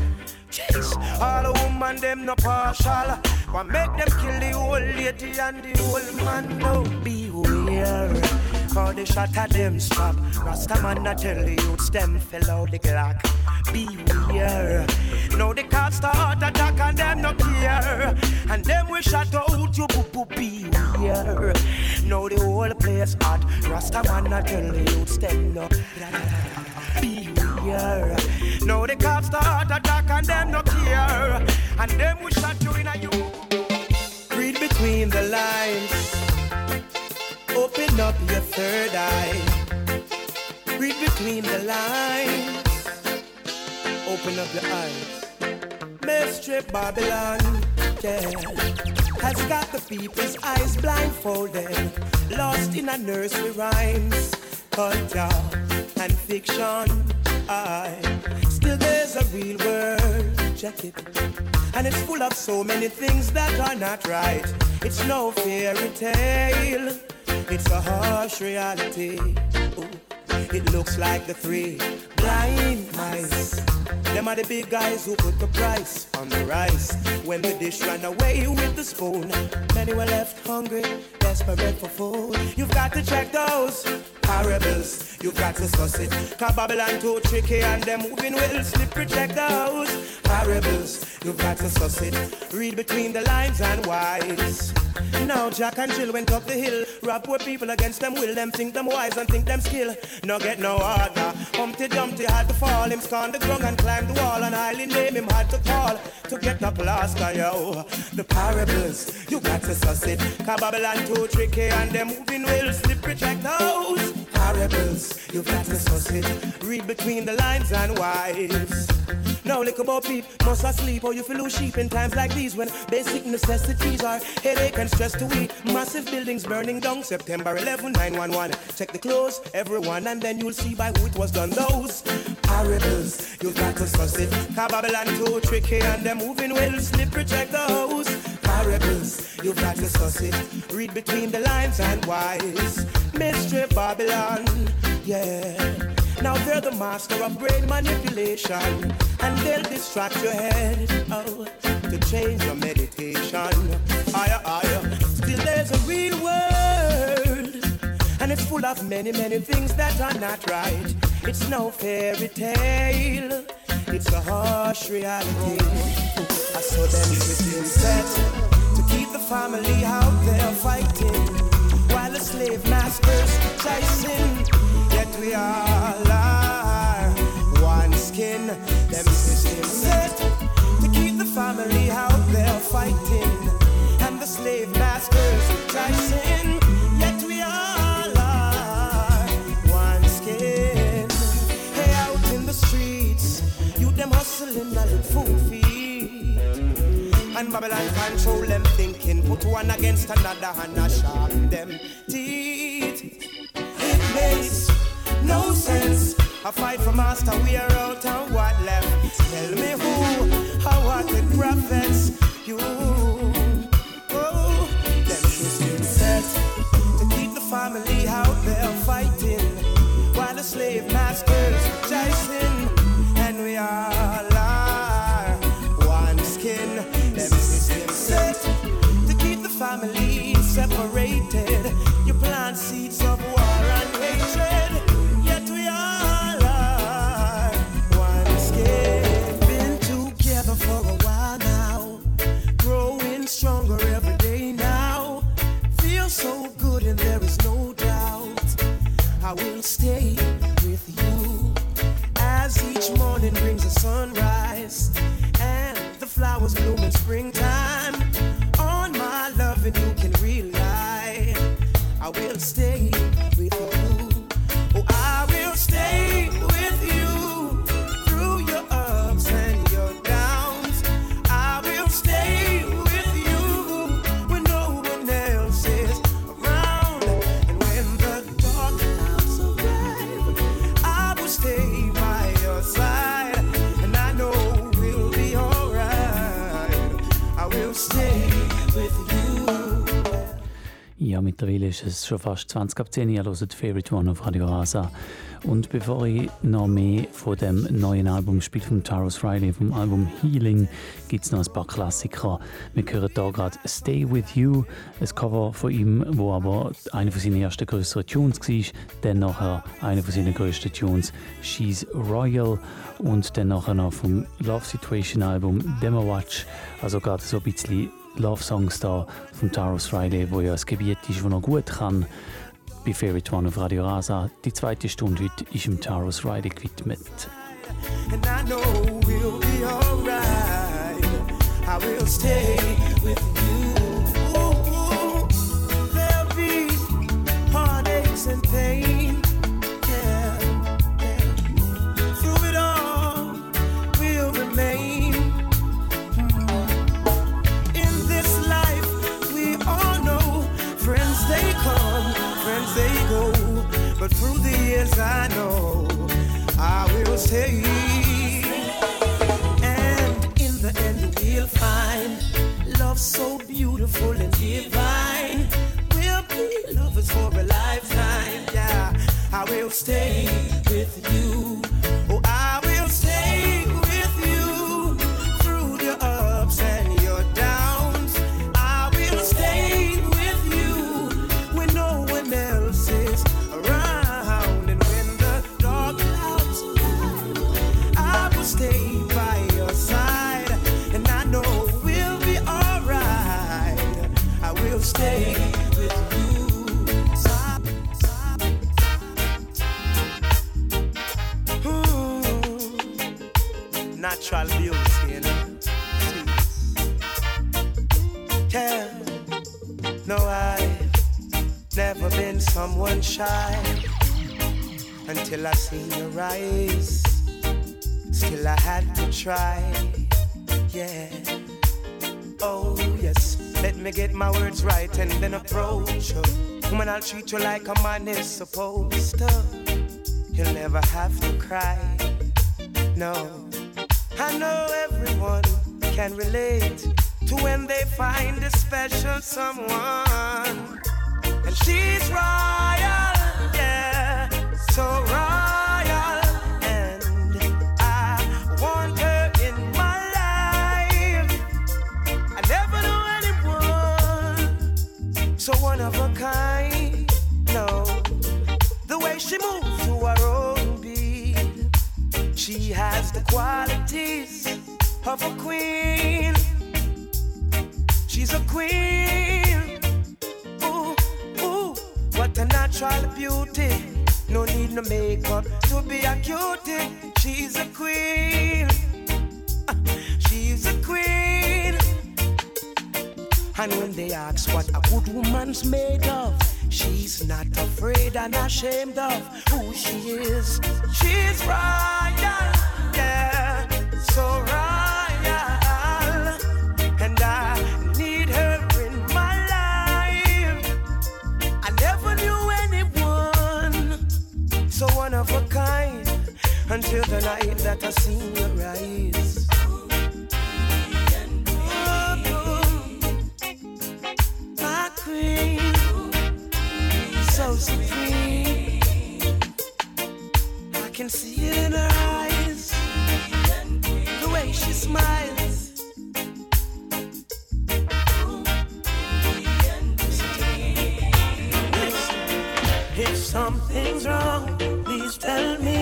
Jeez, all the woman them no partial. What make them kill the old lady and the old man? No, beware. For the shot of them stop. Rasta man I tell the youths them fell out the Glock. Beware. Now the cops start attack and them no care. And them we shot out you boo boo beware. Now the whole place hot. Rasta man I tell the youths them no. Beware. Now the cops start attack and them no care. And them we shot you in a you. Read between the lines. Open up your third eye. Read between the lines. open up your eyes. Mystery Babylon, yeah, has got the people's eyes blindfolded, lost in a nursery rhymes, culture and fiction. I still there's a real world, check it, and it's full of so many things that are not right. It's no fairy tale, it's a harsh reality. Ooh. It looks like the three blind mice. Them are the big guys who put the price on the rice. When the dish ran away with the spoon, many were left hungry, desperate for food. You've got to check those parables. You've got to suss it. Cause Babylon too tricky and them moving will slippery. Check those parables. You've got to suss it. Read between the lines and wise. Now Jack and Jill went up the hill. Rob poor people against them will. Them think them wise and think them skill. No get no order. Humpty Dumpty had to fall. Him scorn the ground and climb the wall. And highly name him had to call to get the plaster, yo. The parables, you got to suss it. Cause Babylon too tricky and them moving will slippery. Check parables, You've got to suss it. Read between the lines and wise. Now look about people must asleep or you feel lose sheep in times like these when basic necessities are headache and stress to eat. Massive buildings burning down September 11, 911. Check the clothes, everyone, and then you'll see by who it was done. Those parables, you've got to suss it. Babylon too tricky and they're moving well, slippery. Check those parables, you've got to suss it. Read between the lines and wise. Mystery Babylon, yeah. Now they're the master of brain manipulation, and they'll distract your head oh, to change your meditation. Higher, higher. Still, there's a real world, and it's full of many, many things that are not right. It's no fairy tale, it's a harsh reality. I saw them sitting set to keep the family out there fighting, slave masters chasing. Yet we all are one skin. Them systems set to keep the family out there fighting, and the slave masters chasing. Yet we all are one skin. Hey, out in the streets, you them hustling and food feed. And Babylon control them put one against another and I sharpen them teeth. It makes no sense. I fight for master, we are out and what left? Tell me who, how are the prophets? You, oh, them systems set to keep the family out there fighting, while the slave masters chasing, and we are I will stay with you as each morning brings a sunrise and the flowers bloom in springtime. Ja, mittlerweile ist es schon fast 20 ab 10 Uhr. Ihr hört Favorite One auf Radio Rasa. Und bevor ich noch mehr von dem neuen Album spiele, von Taros Friday, vom Album Healing, gibt es noch ein paar Klassiker. Wir hören hier gerade Stay With You, ein Cover von ihm, wo aber einer von seinen ersten größeren Tunes war. Dann nachher einer von seinen größten Tunes, She's Royal. Und dann nachher noch vom Love Situation Album Demo Watch. Also gerade so ein bisschen Love Songs da von Taros Friday, wo ja ein Gebiet ist, wo er gut kann. Bei Favorite One auf Radio Rasa. Die zweite Stunde heute ist im Taros Friday gewidmet. And I know we'll be alright. I will stay with you. And in the end, we'll find love so beautiful and divine. We'll be lovers for a lifetime. Yeah, I will stay with you. Someone shy until I seen your eyes. Still, I had to try. Yeah. Oh, yes. Let me get my words right and then approach you. Woman, I'll treat you like a man is supposed to. You'll never have to cry. No. I know everyone can relate to when they find a special someone. She's royal, yeah, so royal. And I want her in my life. I never knew anyone so one of a kind. No, the way she moves to her own beat, she has the qualities of a queen. She's a queen. A natural beauty. No need no makeup to be a cutie. She's a queen. She's a queen. And when they ask what a good woman's made of, she's not afraid and ashamed of who she is. She's royal, yeah, until the night that I seen your eyes. My queen, so supreme. I can see it in her eyes, the way she smiles. If something's wrong, please tell me.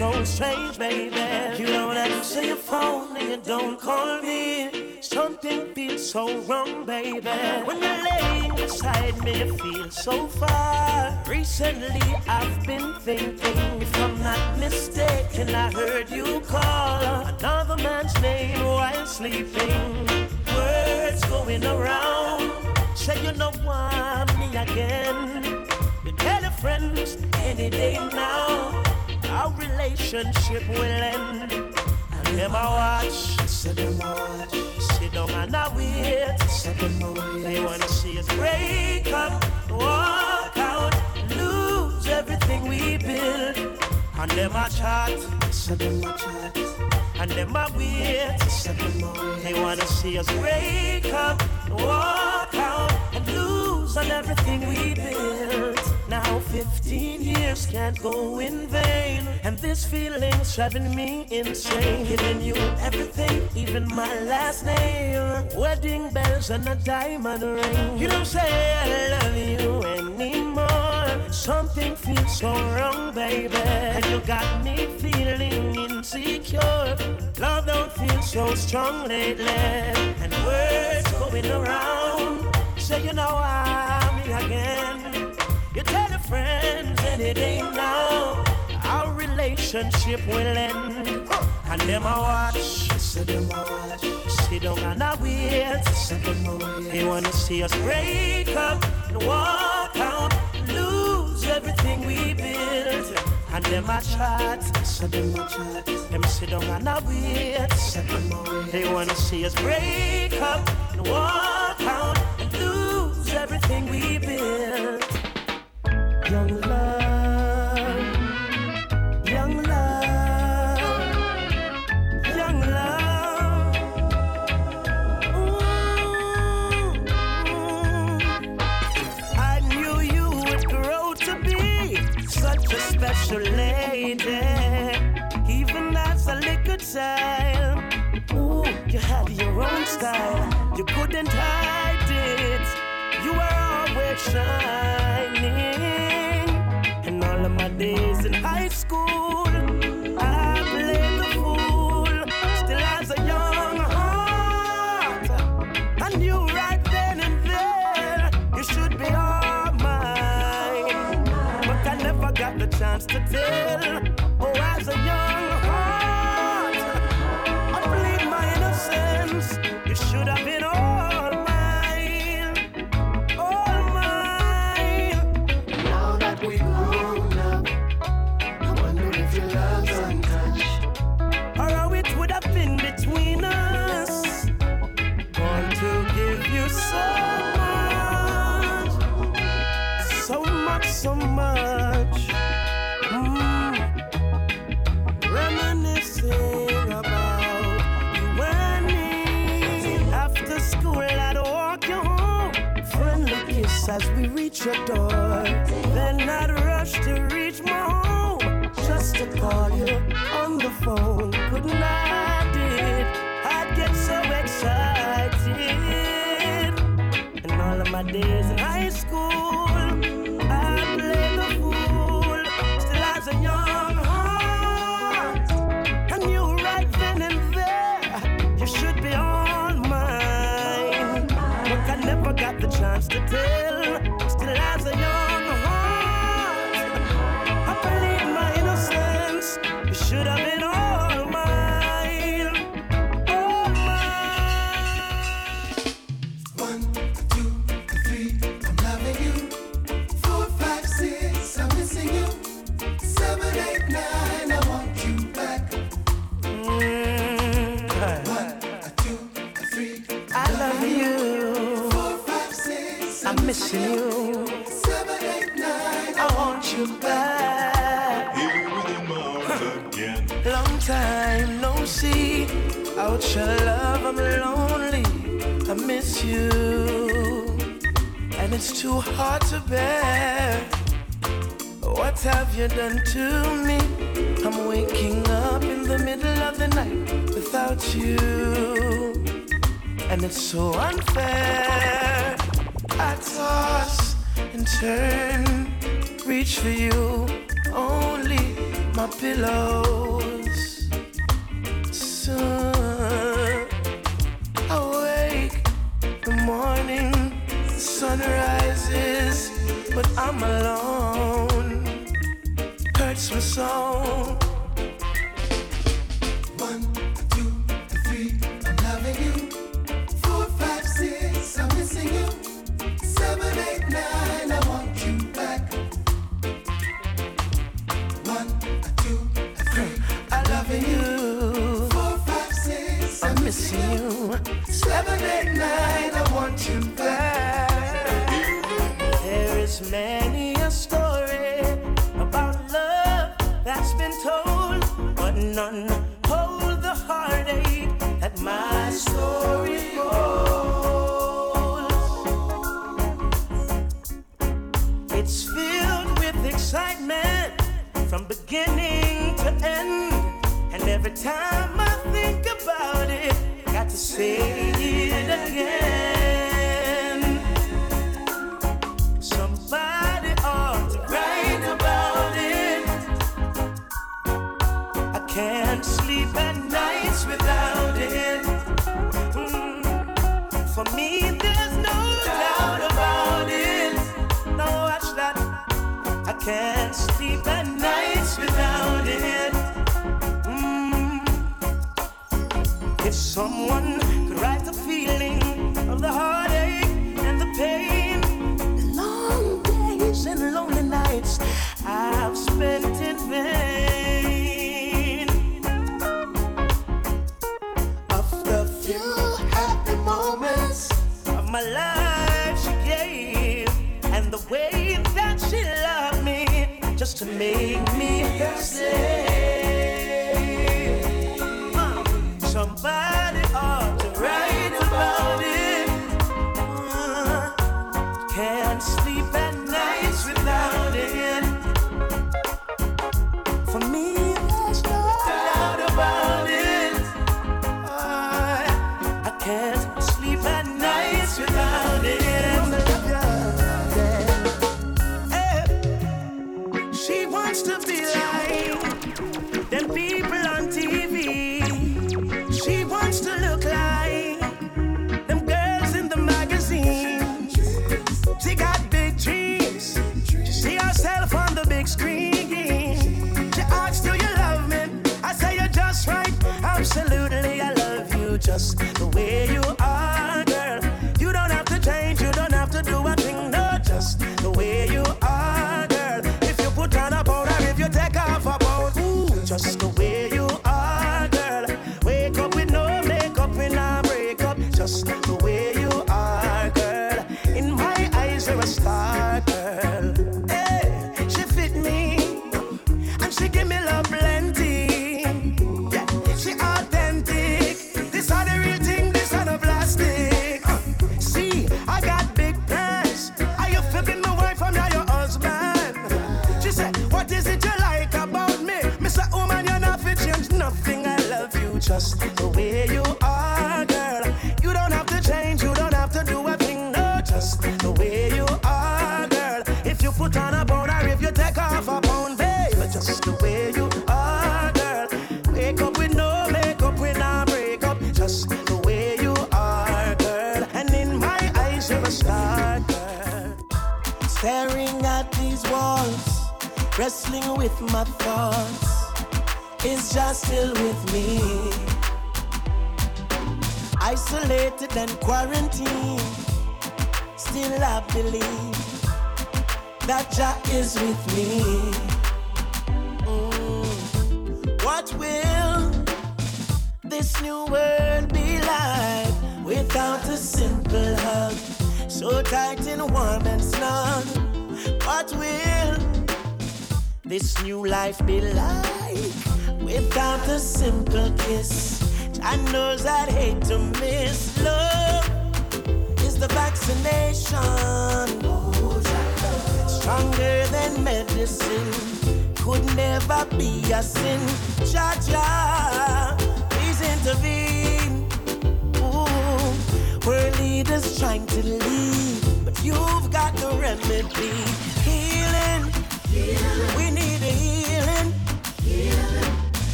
So strange, baby. You don't answer your phone and you don't call me. Something feels so wrong, baby. When you're laying beside me, you feel so far. Recently, I've been thinking, if I'm not mistaken, I heard you call another man's name while sleeping. Words going around. Say you know want me again. You tell your friends any day now. Our relationship will end. And them I watch, say them I watch. Sit down and I wait. Say them I wait. They wanna see us break up, walk out, lose everything we built. And them I chat, say them I chat. And them I wait, say them I wait. They wanna see us break up, walk out, and lose on everything we built. Now 15 years can't go in vain, and this feeling's driving me insane. Giving you everything, even my last name. Wedding bells and a diamond ring. You don't say I love you anymore. Something feels so wrong, baby, and you got me feeling insecure. Love don't feel so strong lately, and words going around. Say you oh, know I'm me again. You tell your friends and it ain't now. Our relationship will end. And them I watch, say them I watch. Sit down and I wait, them I wait. They wanna see us break up and walk out, lose everything we built. And them I chat, say them I chat. Them sit down and I wait, say them I wait. They wanna see us break up and walk out and lose everything we built. Young love, young love, young love. I knew you would grow to be such a special lady. Even as a little child, ooh, you had your own style. You couldn't hide it. You were always shining days in high school. reach your door, then I'd rush to reach my home just to call you on the phone. Couldn't I did? I'd get so excited, and all of my days. miss you, and it's too hard to bear. What have you done to me? I'm waking up in the middle of the night without you, and it's so unfair. I toss and turn, reach for you, only my pillow but I'm alone. Hurts me so.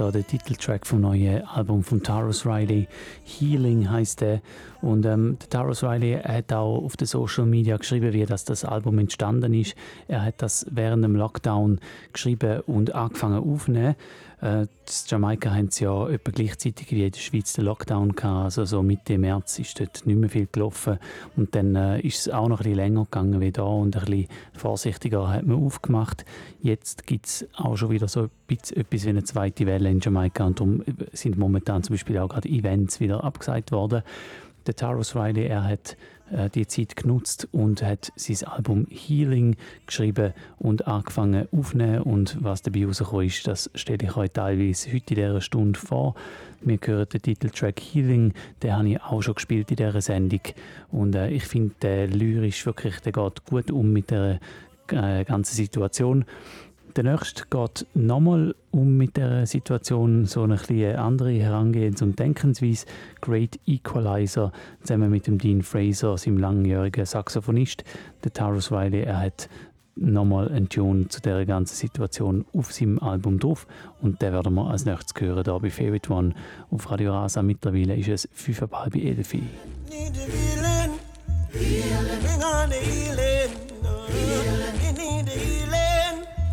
Da der Titeltrack vom neuen Album von Taros Riley. Healing heißt der. Und ähm, der Taros Riley hat auch auf den Social Media geschrieben, wie das, das Album entstanden ist. Er hat das während dem Lockdown geschrieben und angefangen aufzunehmen. Äh, in Jamaika haben sie ja etwa gleichzeitig wie in der Schweiz den Lockdown gehabt. Also so Mitte März ist dort nicht mehr viel gelaufen. Und dann äh, ist es auch noch ein bisschen länger gegangen wie da und ein bisschen vorsichtiger hat man aufgemacht. Jetzt gibt es auch schon wieder so etwas wie eine zweite Welle in Jamaika und darum sind momentan zum Beispiel auch gerade Events wieder abgesagt worden. Der Taros Riley, er hat die Zeit genutzt und hat sein Album Healing geschrieben und angefangen aufzunehmen. Und was dabei rausgekommen ist, das stelle ich euch teilweise heute in dieser Stunde vor. Wir hören den Titeltrack Healing, den habe ich auch schon gespielt in dieser Sendung. Und äh, ich finde, der lyrisch wirklich, der geht gut um mit der äh, ganzen Situation. Der nächste geht nochmal um mit der Situation, so eine bisschen andere Herangehens- und Denkensweise. Great Equalizer, zusammen mit dem Dean Fraser, seinem langjährigen Saxophonist. Der Taros Riley, er hat nochmal einen Tune zu der ganzen Situation auf seinem Album drauf. Und den werden wir als nächstes hören, hier bei Favorite One auf Radio Rasa. Mittlerweile ist es 5.30 Uhr elf. Need healing, healing. Bring on the healing. Healing.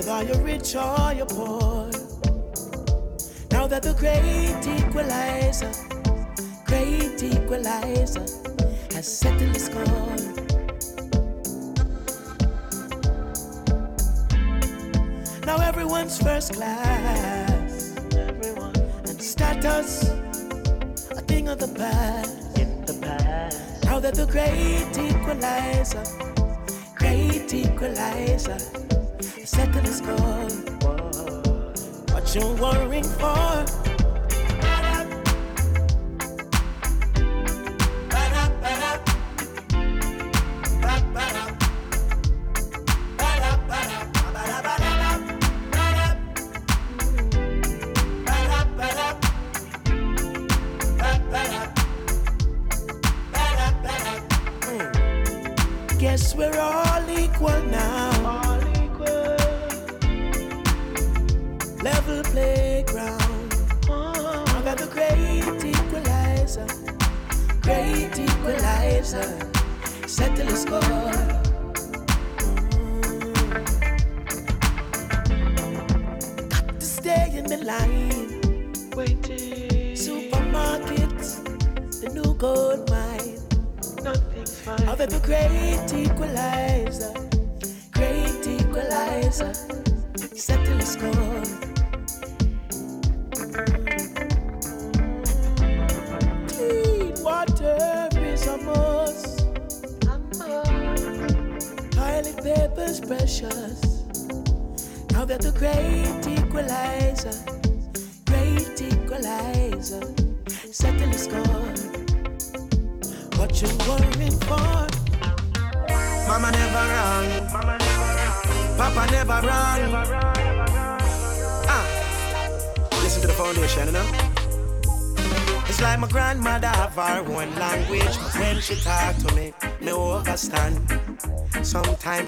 whether you're rich or you're poor. Now that the great equalizer, great equalizer has settled the score. Now everyone's first class. Everyone. And status, a thing of the past. In the past. Now that the great equalizer, great equalizer, settle the score. What you worrying for?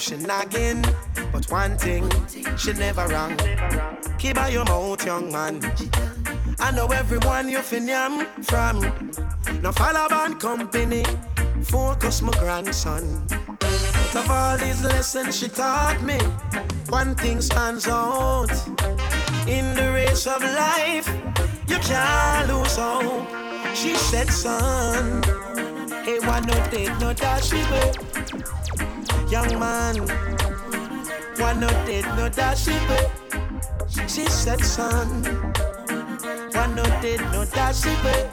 She nagging, but one thing she never wrong. Keep by your mouth, young man. I know everyone you fin yam from. Now follow band company, focus my grandson. Out of all these lessons she taught me, one thing stands out. In the race of life, you can't lose hope. She said, son, hey, why no date, no dashi babe. Young man, why no date, no dashi babe. She said, son, why no date, no dashi babe.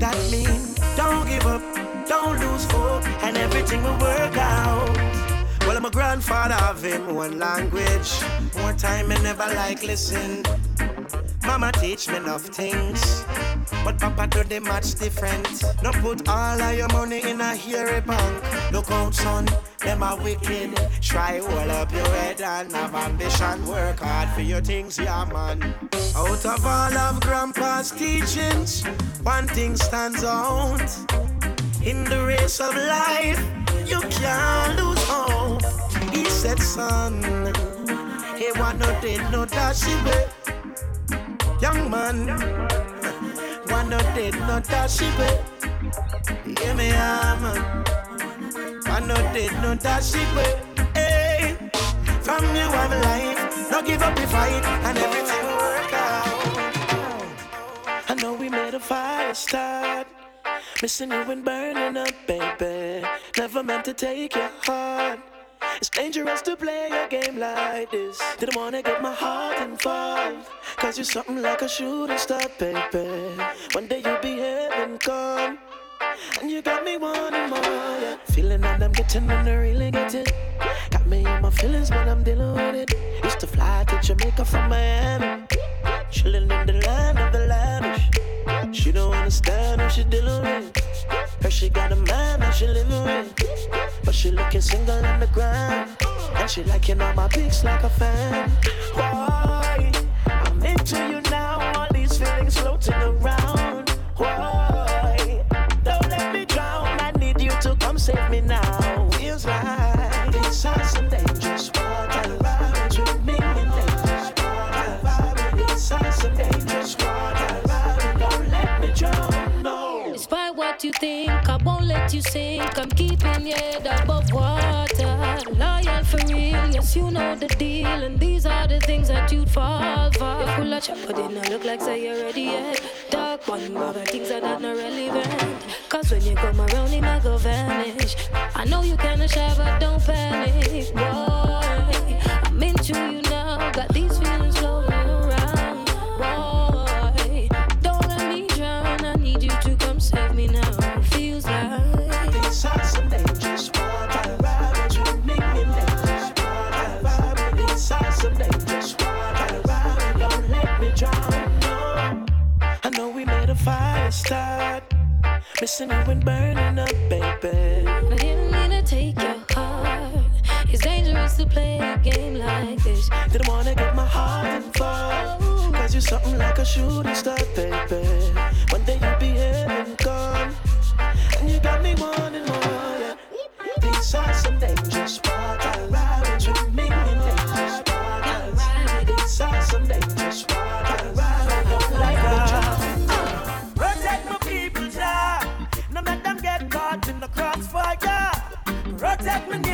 That mean, don't give up, don't lose hope, and everything will work out. Well, I'm a grandfather of him, one language. More time, I never like listen. Mama teach me enough things, but Papa do the much different. No put all of your money in a hairy bank. Look out, son, them are wicked. Try hold up your head and have ambition. Work hard for your things, yeah, man. Out of all of Grandpa's teachings, one thing stands out. In the race of life, you can't lose hope. He said, son, he want no did no dashy way. Young man, want no did no dashy way. Hear me, yeah, man. Want no did no dashy way. Hey, from you have life, no give up the fight, and everything will work out. I know we made a fire start. Missing you and burning up, baby. Never meant to take your heart. It's dangerous to play a game like this. Didn't wanna get my heart involved. Cause you're something like a shooting star, baby. One day you'll be heaven come. And you got me wanting more, yeah. Feeling that I'm getting when I really get it. Got me in my feelings when I'm dealing with it. Used to fly to Jamaica from Miami. Chilling in the land of the lavish. She don't understand what she dealing with. Her she got a man that she living with. But she looking single on the ground. And she liking all my pics like a fan. Why? I'm into you now. All these feelings floating around. Why? Save me now. Think, I won't let you sink. I'm keeping your head above water. Loyal for real, yes, you know the deal. And these are the things that you'd fall for. You're full of but it not look like say you're ready yet. Dark one, but things are not relevant. Cause when you come around, it not go vanish. I know you kinda shy, but don't panic, boy. I'm into you now, start. Missing you and burning up, baby. I didn't mean to take your heart. It's dangerous to play a game like this. Didn't wanna get my heart involved. Cause you're something like a shooting star, baby. One day you'll be here and gone. And you got me wanting more, yeah. These are some dangerous waters.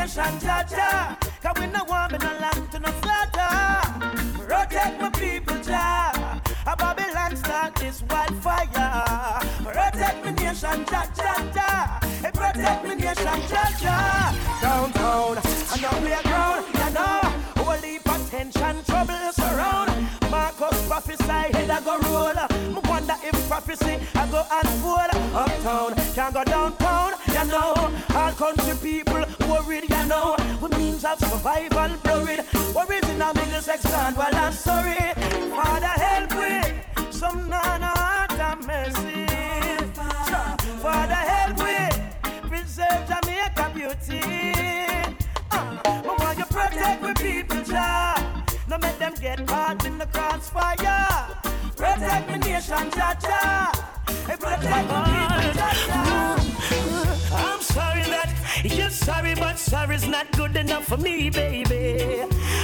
Nation, Jah. Cause we no want me no land to no slaughter. Protect my people, Jah. A Babylon start this wildfire. Protect my nation, Jah Jah. Hey, protect my nation, Jah. Downtown, and the playground, you know. Whole heap of tension, trouble surround. Marcus prophesy, head I go roll. Me wonder if prophecy I go unfold. Uptown, can't go downtown, you know. All country people We means of survival blurred. Worries in a middle sex gone, well I'm sorry. Father help with some nana heart and mercy. Father help with preserve Jamaica beauty. Uh, but while you protect the people, Jah, no make them get caught in the crossfire. Protect the nation, Jah Jah. Hey, protect the people, Jah Jah. I'm sorry that you're sorry, but sorry's not good enough for me, baby.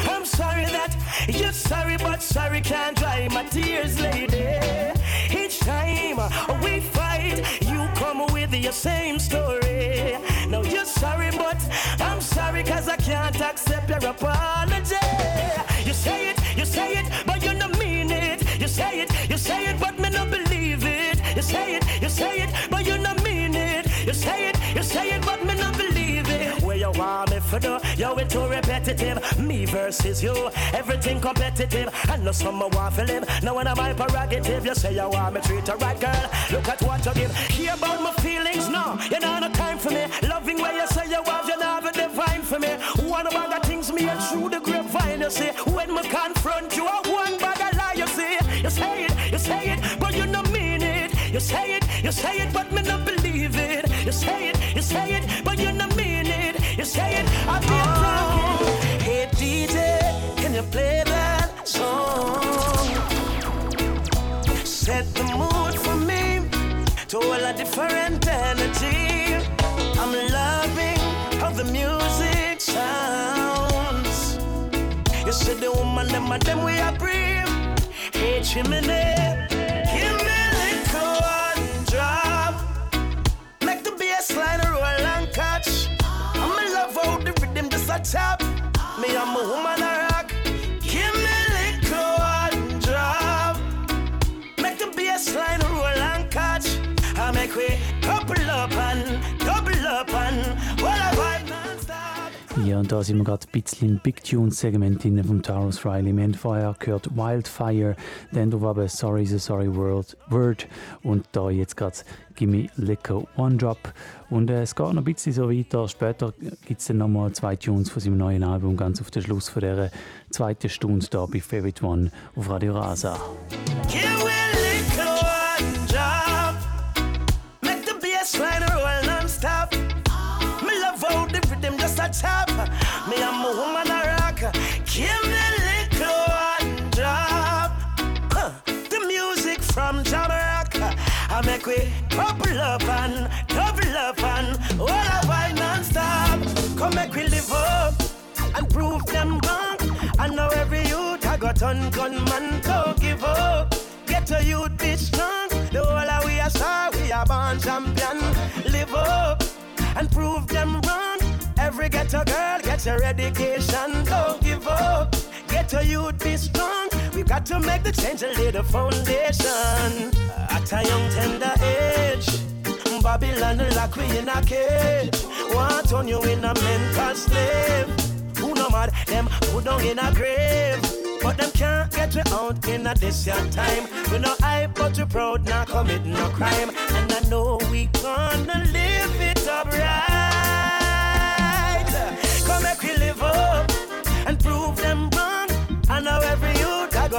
I'm sorry that you're sorry, but sorry can't dry my tears, lady. Each time we fight, you come with your same story. Now you're sorry, but I'm sorry, cause I can't accept your apology. You say it, you say it, but you don't mean it. You say it, you say it, but me not believe it. You say it, you say it, for do? Yo, it too repetitive. Me versus you, everything competitive. I know some want to live. Now when I'm my prerogative, you say you want me treat her right, girl. Look at what you give. Hear about my feelings, no. You know no time for me. Loving where you say you have, you know the divine for me. One bag of things me and through the grapevine, you see. When me confront you, I one bag of lie, you see. You say it, you say it, but you don't mean it. You say it, you say it, but me not believe it. You say it, you say it, You say it, I feel talking. Hey DJ, can you play that song? Set the mood for me to all a different energy. I'm loving how the music sounds. You see the woman, them them we are breathe. Hey chimney, tap. Me I'm a woman Ja, und da sind wir gerade ein bisschen im Big Tunes-Segment drin vom Taurus Riley. Wir haben vorher gehört Wildfire, dann da war Sorry is a Sorry World, Word und da jetzt gerade Gimme Liquor One Drop. Und äh, es geht noch ein bisschen so weiter. Später gibt es dann nochmal zwei Tunes von seinem neuen Album, ganz auf den Schluss von dieser zweiten Stunde da bei Favorite One auf Radio Rasa. Make the bass line roll non-stop. Me love how the rhythm just a tap. Give me little one drop. The music from Jamaica. I make we couple up and double up and all I non-stop. Come make we live up and prove them wrong. I know every youth I got on gunman, don't give up. Get a youth be strong. The whole we are star, we are born champion. Live up and prove them. Every ghetto girl get your education, don't give up. Get a youth be strong. We got to make the change and lay the foundation. At a young tender age, Babylon lock we in a cage. Want on you in a mental slave. Who no mad, them put down in a grave. But them can't get you out in a this young time. We no hype, but we proud, not commit no crime. And I know we gonna live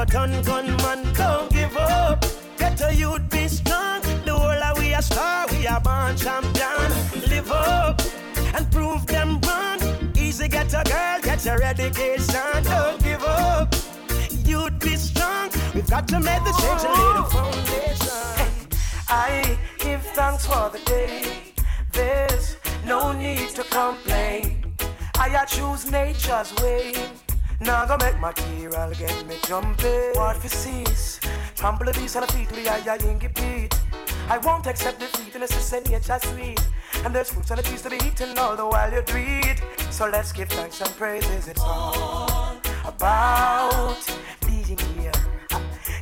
youth I got on gunman, don't give up. Get a youth be strong. The whole of we are star, we are born champion. Live up and prove them wrong. Easy get a girl, get your education, don't give up. You'd be strong. We've got to make the change and lay the oh. foundation. I give thanks for the day. There's no need to complain. I a choose nature's way. Now go make material get me jumping. What for cease? Trample the beast on the feet with the eye inky beat. I won't accept defeat unless it's in nature's sweet. And there's fruits on the trees to be eaten all the while you it. So let's give thanks and praises. It's all about being here.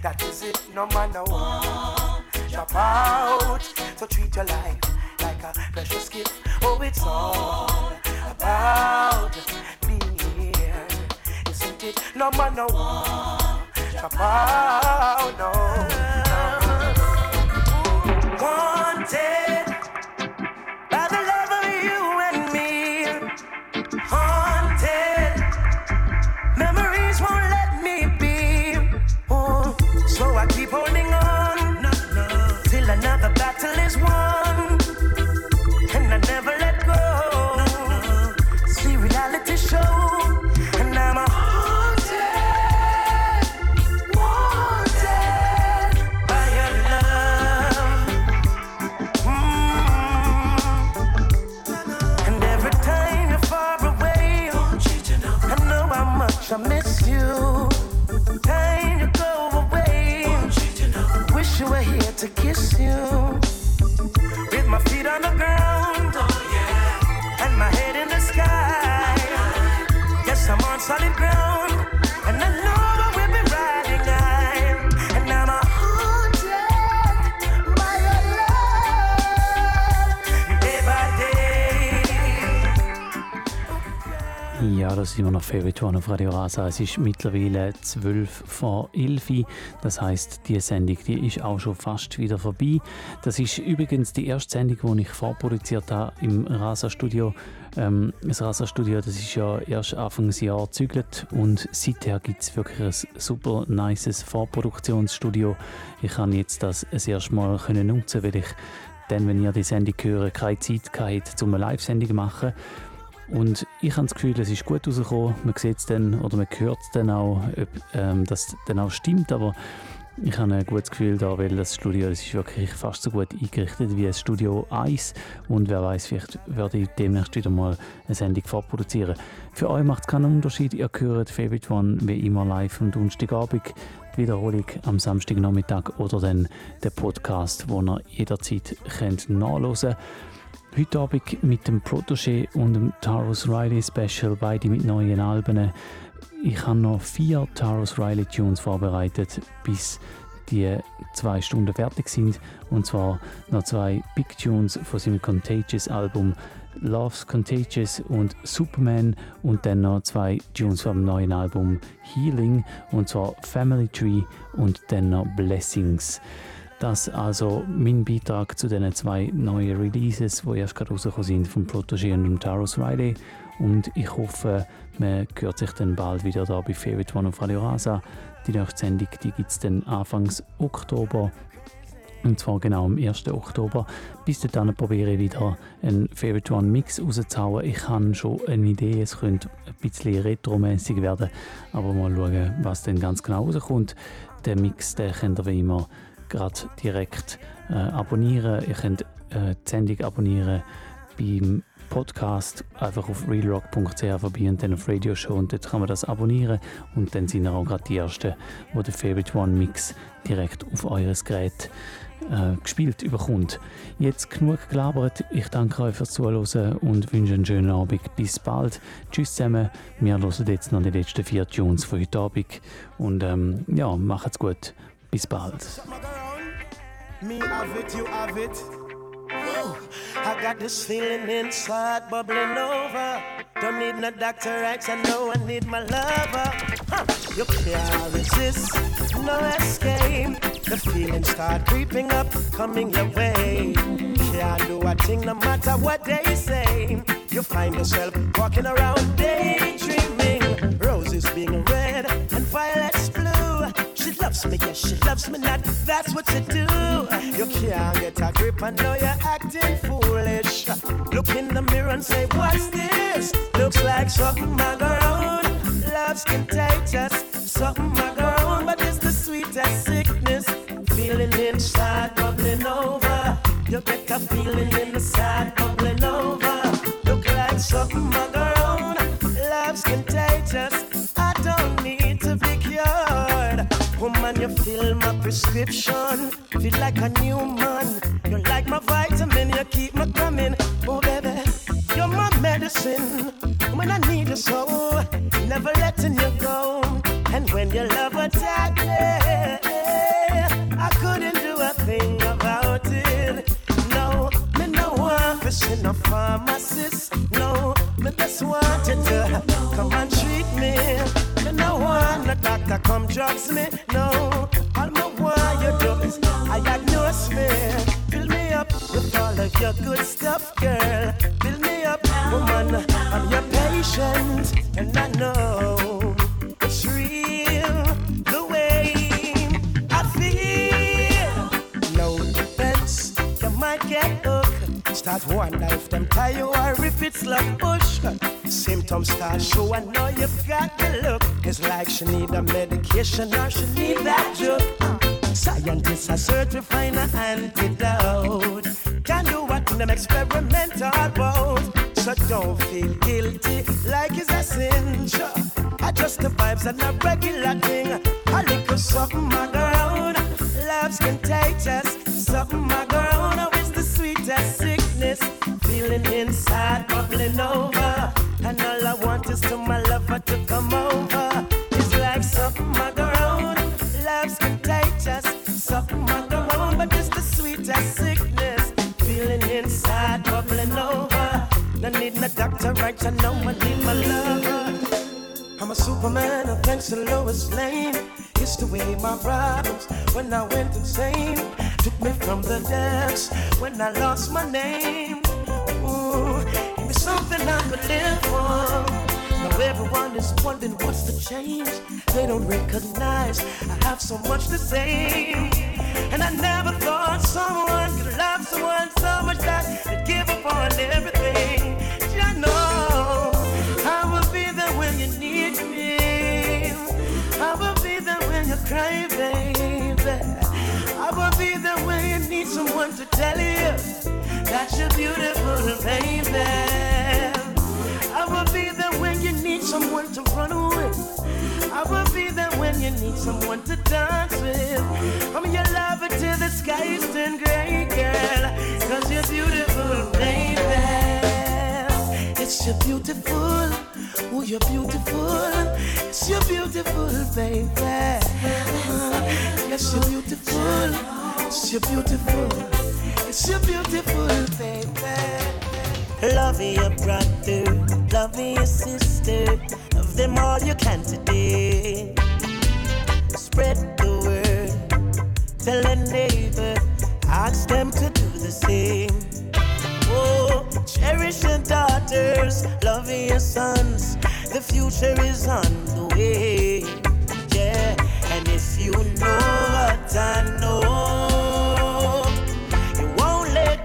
That is it, no matter what. Drop out, so treat your life like a precious gift. Oh, it's all about it? No matter what. Drop out, no. Wanted Ja, das ist immer noch Favorite One auf Radio Rasa. Es ist mittlerweile 12 vor 11 Das heißt, die Sendung die ist auch schon fast wieder vorbei. Das ist übrigens die erste Sendung, die ich vorproduziert habe im Rasa-Studio. Ähm, das Rasa-Studio das ist ja erst Anfangsjahr gezügelt und seither gibt es wirklich ein super nices Vorproduktionsstudio. Ich kann jetzt das das erste Mal nutzen, weil ich dann, wenn ihr die Sendung hört, keine Zeit hatte, um eine Live-Sendung zu machen. Und ich habe das Gefühl, es ist gut rausgekommen. Man sieht es dann oder man hört es dann auch, ob ähm, das dann auch stimmt. Aber ich habe ein gutes Gefühl da, weil das Studio das ist wirklich fast so gut eingerichtet wie das Studio 1. Und wer weiß, vielleicht werde ich demnächst wieder mal eine Sendung vorproduzieren. Für euch macht es keinen Unterschied. Ihr hört Favorite One wie immer live am Donnerstagabend. Die Wiederholung am Samstagnachmittag oder dann der Podcast, wo ihr jederzeit könnt nachhören könnt. Heute Abend mit dem Protégé und dem Taros Riley Special, beide mit neuen Alben. Ich habe noch vier Taros Riley Tunes vorbereitet, bis die zwei Stunden fertig sind. Und zwar noch zwei Big Tunes von seinem Contagious Album Love's Contagious und Superman und dann noch zwei Tunes vom neuen Album Healing und zwar Family Tree und dann noch Blessings. Das also mein Beitrag zu den zwei neuen Releases, die erst gerade rausgekommen sind von Protégé und Taros Riley. Und ich hoffe, man hört sich dann bald wieder da bei Favorite One auf Radio Rasa. Die nächste Sendung gibt es dann Anfangs Oktober. Und zwar genau am 1. Oktober. Bis dahin probiere ich wieder einen Favorite One Mix rauszuhauen. Ich habe schon eine Idee, es könnte ein bisschen retromäßig werden. Aber mal schauen, was dann ganz genau rauskommt. Der Mix, den könnt ihr wie immer gerade direkt äh, abonnieren. Ihr könnt äh, die Sendung abonnieren beim Podcast einfach auf realrock.ch vorbei und dann auf Radio Show und dort kann man das abonnieren und dann sind auch gerade die Ersten, wo der Favorite One Mix direkt auf eures Gerät äh, gespielt überkommt. Jetzt genug gelabert. Ich danke euch fürs Zuhören und wünsche einen schönen Abend. Bis bald. Tschüss zusammen. Wir hören jetzt noch die letzten vier Tunes von heute Abend und ähm, ja, macht's gut. Bis bald. Me have it, you have it. Whoa. I got this feeling inside bubbling over. Don't need no Dr. X, I know I need my lover. Huh. You can't resist, no escape. The feelings start creeping up, coming your way. Can't do a thing no matter what they say. You find yourself walking around daydreaming. Roses being red loves me, yes, she loves me not. That's what you do. You can't get a grip, I know you're acting foolish. Look in the mirror and say, What's this? Looks like something I go on. Love's contagious, something I go on, but it's the sweetest sickness. Feeling inside, bubbling over. You get a feeling inside, bubbling over. Look like something I go on. Love's contagious. Woman, you fill my prescription. Feel like a new man. You're like my vitamin, you keep me coming. Oh, baby, you're my medicine. When I need you so, never letting you go. And when your love attack me, I couldn't do a thing about it. No, me no to see no pharmacist. No, me just want you to come and treat me. No want no doctor come drugs me. No, all me want you do is diagnose me. Fill me up with all of your good stuff, girl. Fill me up, woman. I'm your patient, and I know it's real the way I feel. No defense, you might get. Start wonder if them tie you or if it's love push. Symptoms start show, I know you've got the look. It's like she need a medication or she need that drug. Scientists are find an antidote. Can do what in them experiment about. So don't feel guilty like it's a sin. Sure. Adjust the vibes and a regular thing. A little something my girl. Love's contagious. Something my girl. It's the sweetest sickness. Feeling inside bubbling over. And all I want is to my lover to come over. It's like something my girl. Love's contagious. Something my girl. But it's the sweetest sickness. Feeling inside bubbling over. No need no doctor, right? I know I need my lover. I'm a superman, and thanks to Lois Lane. It's the way my problems when I went insane. Took me from the depths when I lost my name. Ooh, give me something I could live for. Now everyone is wondering what's the change. They don't recognize I have so much to say. And I never thought someone could love someone so much that they'd give up on everything. Someone to tell you that you're beautiful, baby. I will be there when you need someone to run with. I will be there when you need someone to dance with. I'm your lover till the skies turn gray, girl. Cause you're beautiful, baby. It's you're beautiful. Oh, you're beautiful. It's you're beautiful, baby. Uh, yes, you're beautiful. It's you're beautiful. It's you're beautiful, baby. Love your brother, love your sister, love them all you can today. Spread the word, tell a neighbor, ask them to do the same. Oh, cherish your daughters, love your sons, the future is on the way. Yeah, and if you know what I know,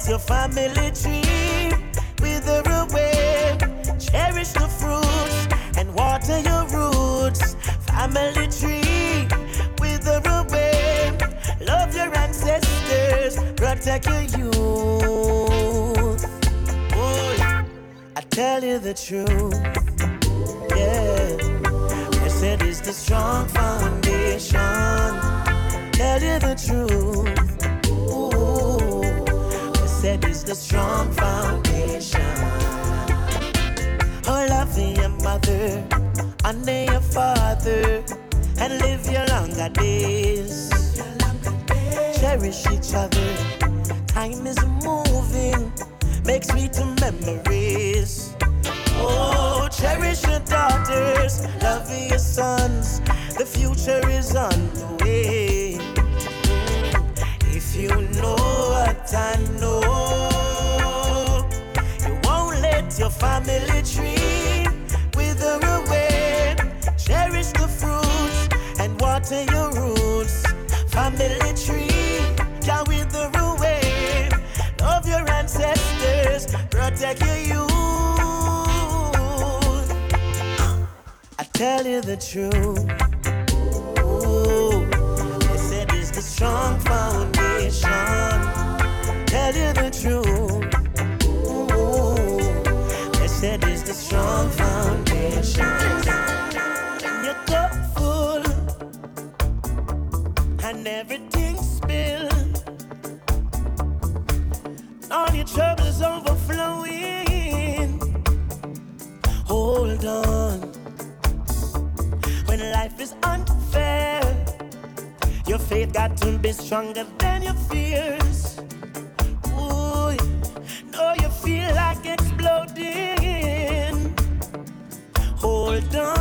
your family tree wither away. Cherish the fruits and water your roots. Family tree, wither away. Love your ancestors, protect your youth. Oh, I tell you the truth. Yeah, blessed is the strong foundation. Tell you the truth. Blessed is the strong foundation. Oh, love your mother, honor your father, and live your longer days. Cherish each other. Time is moving, make sweet memories. Oh, cherish your daughters, love your sons. The future is on the way. If you know what I know, you won't let your family tree wither away. Cherish the fruits and water your roots. Family tree can wither away. Love your ancestors, protect your youth. I tell you the truth. Ooh, they said it's the strong foundation. Tell you the truth. Ooh, they said it's the strong foundation. And your cup full and everything spilled. All your troubles overflowing. Hold on. When life is unfair, your faith got to be stronger than your fears. Know you feel like exploding. Hold on.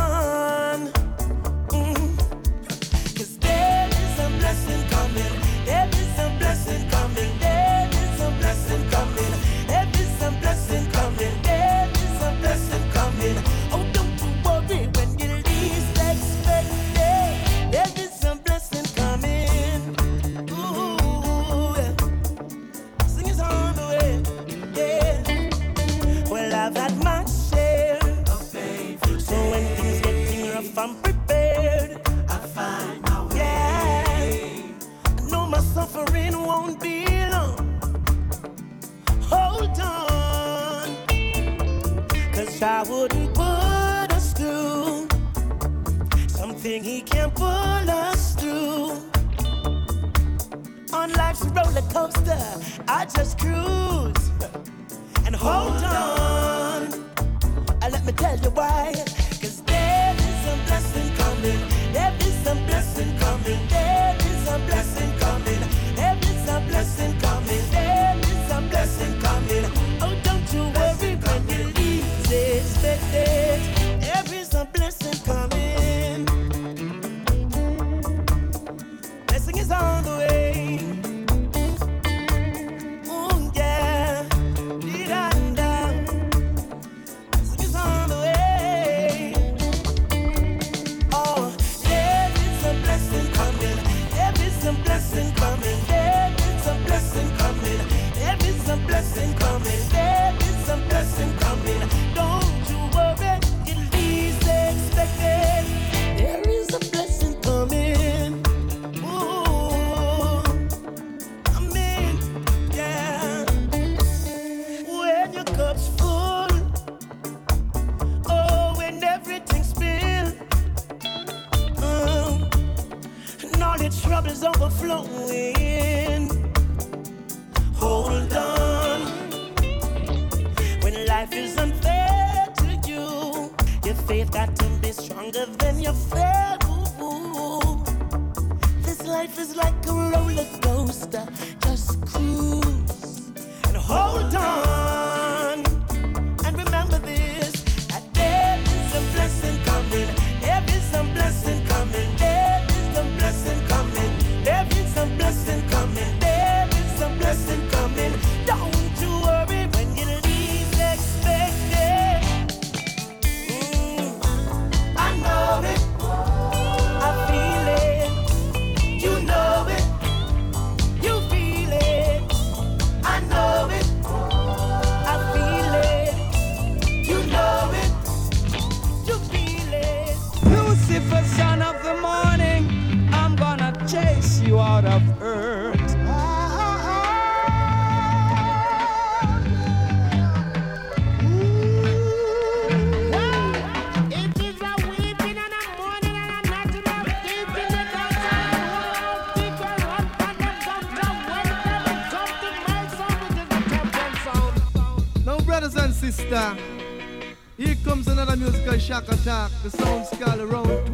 Here comes another musical shock attack. The sound skull around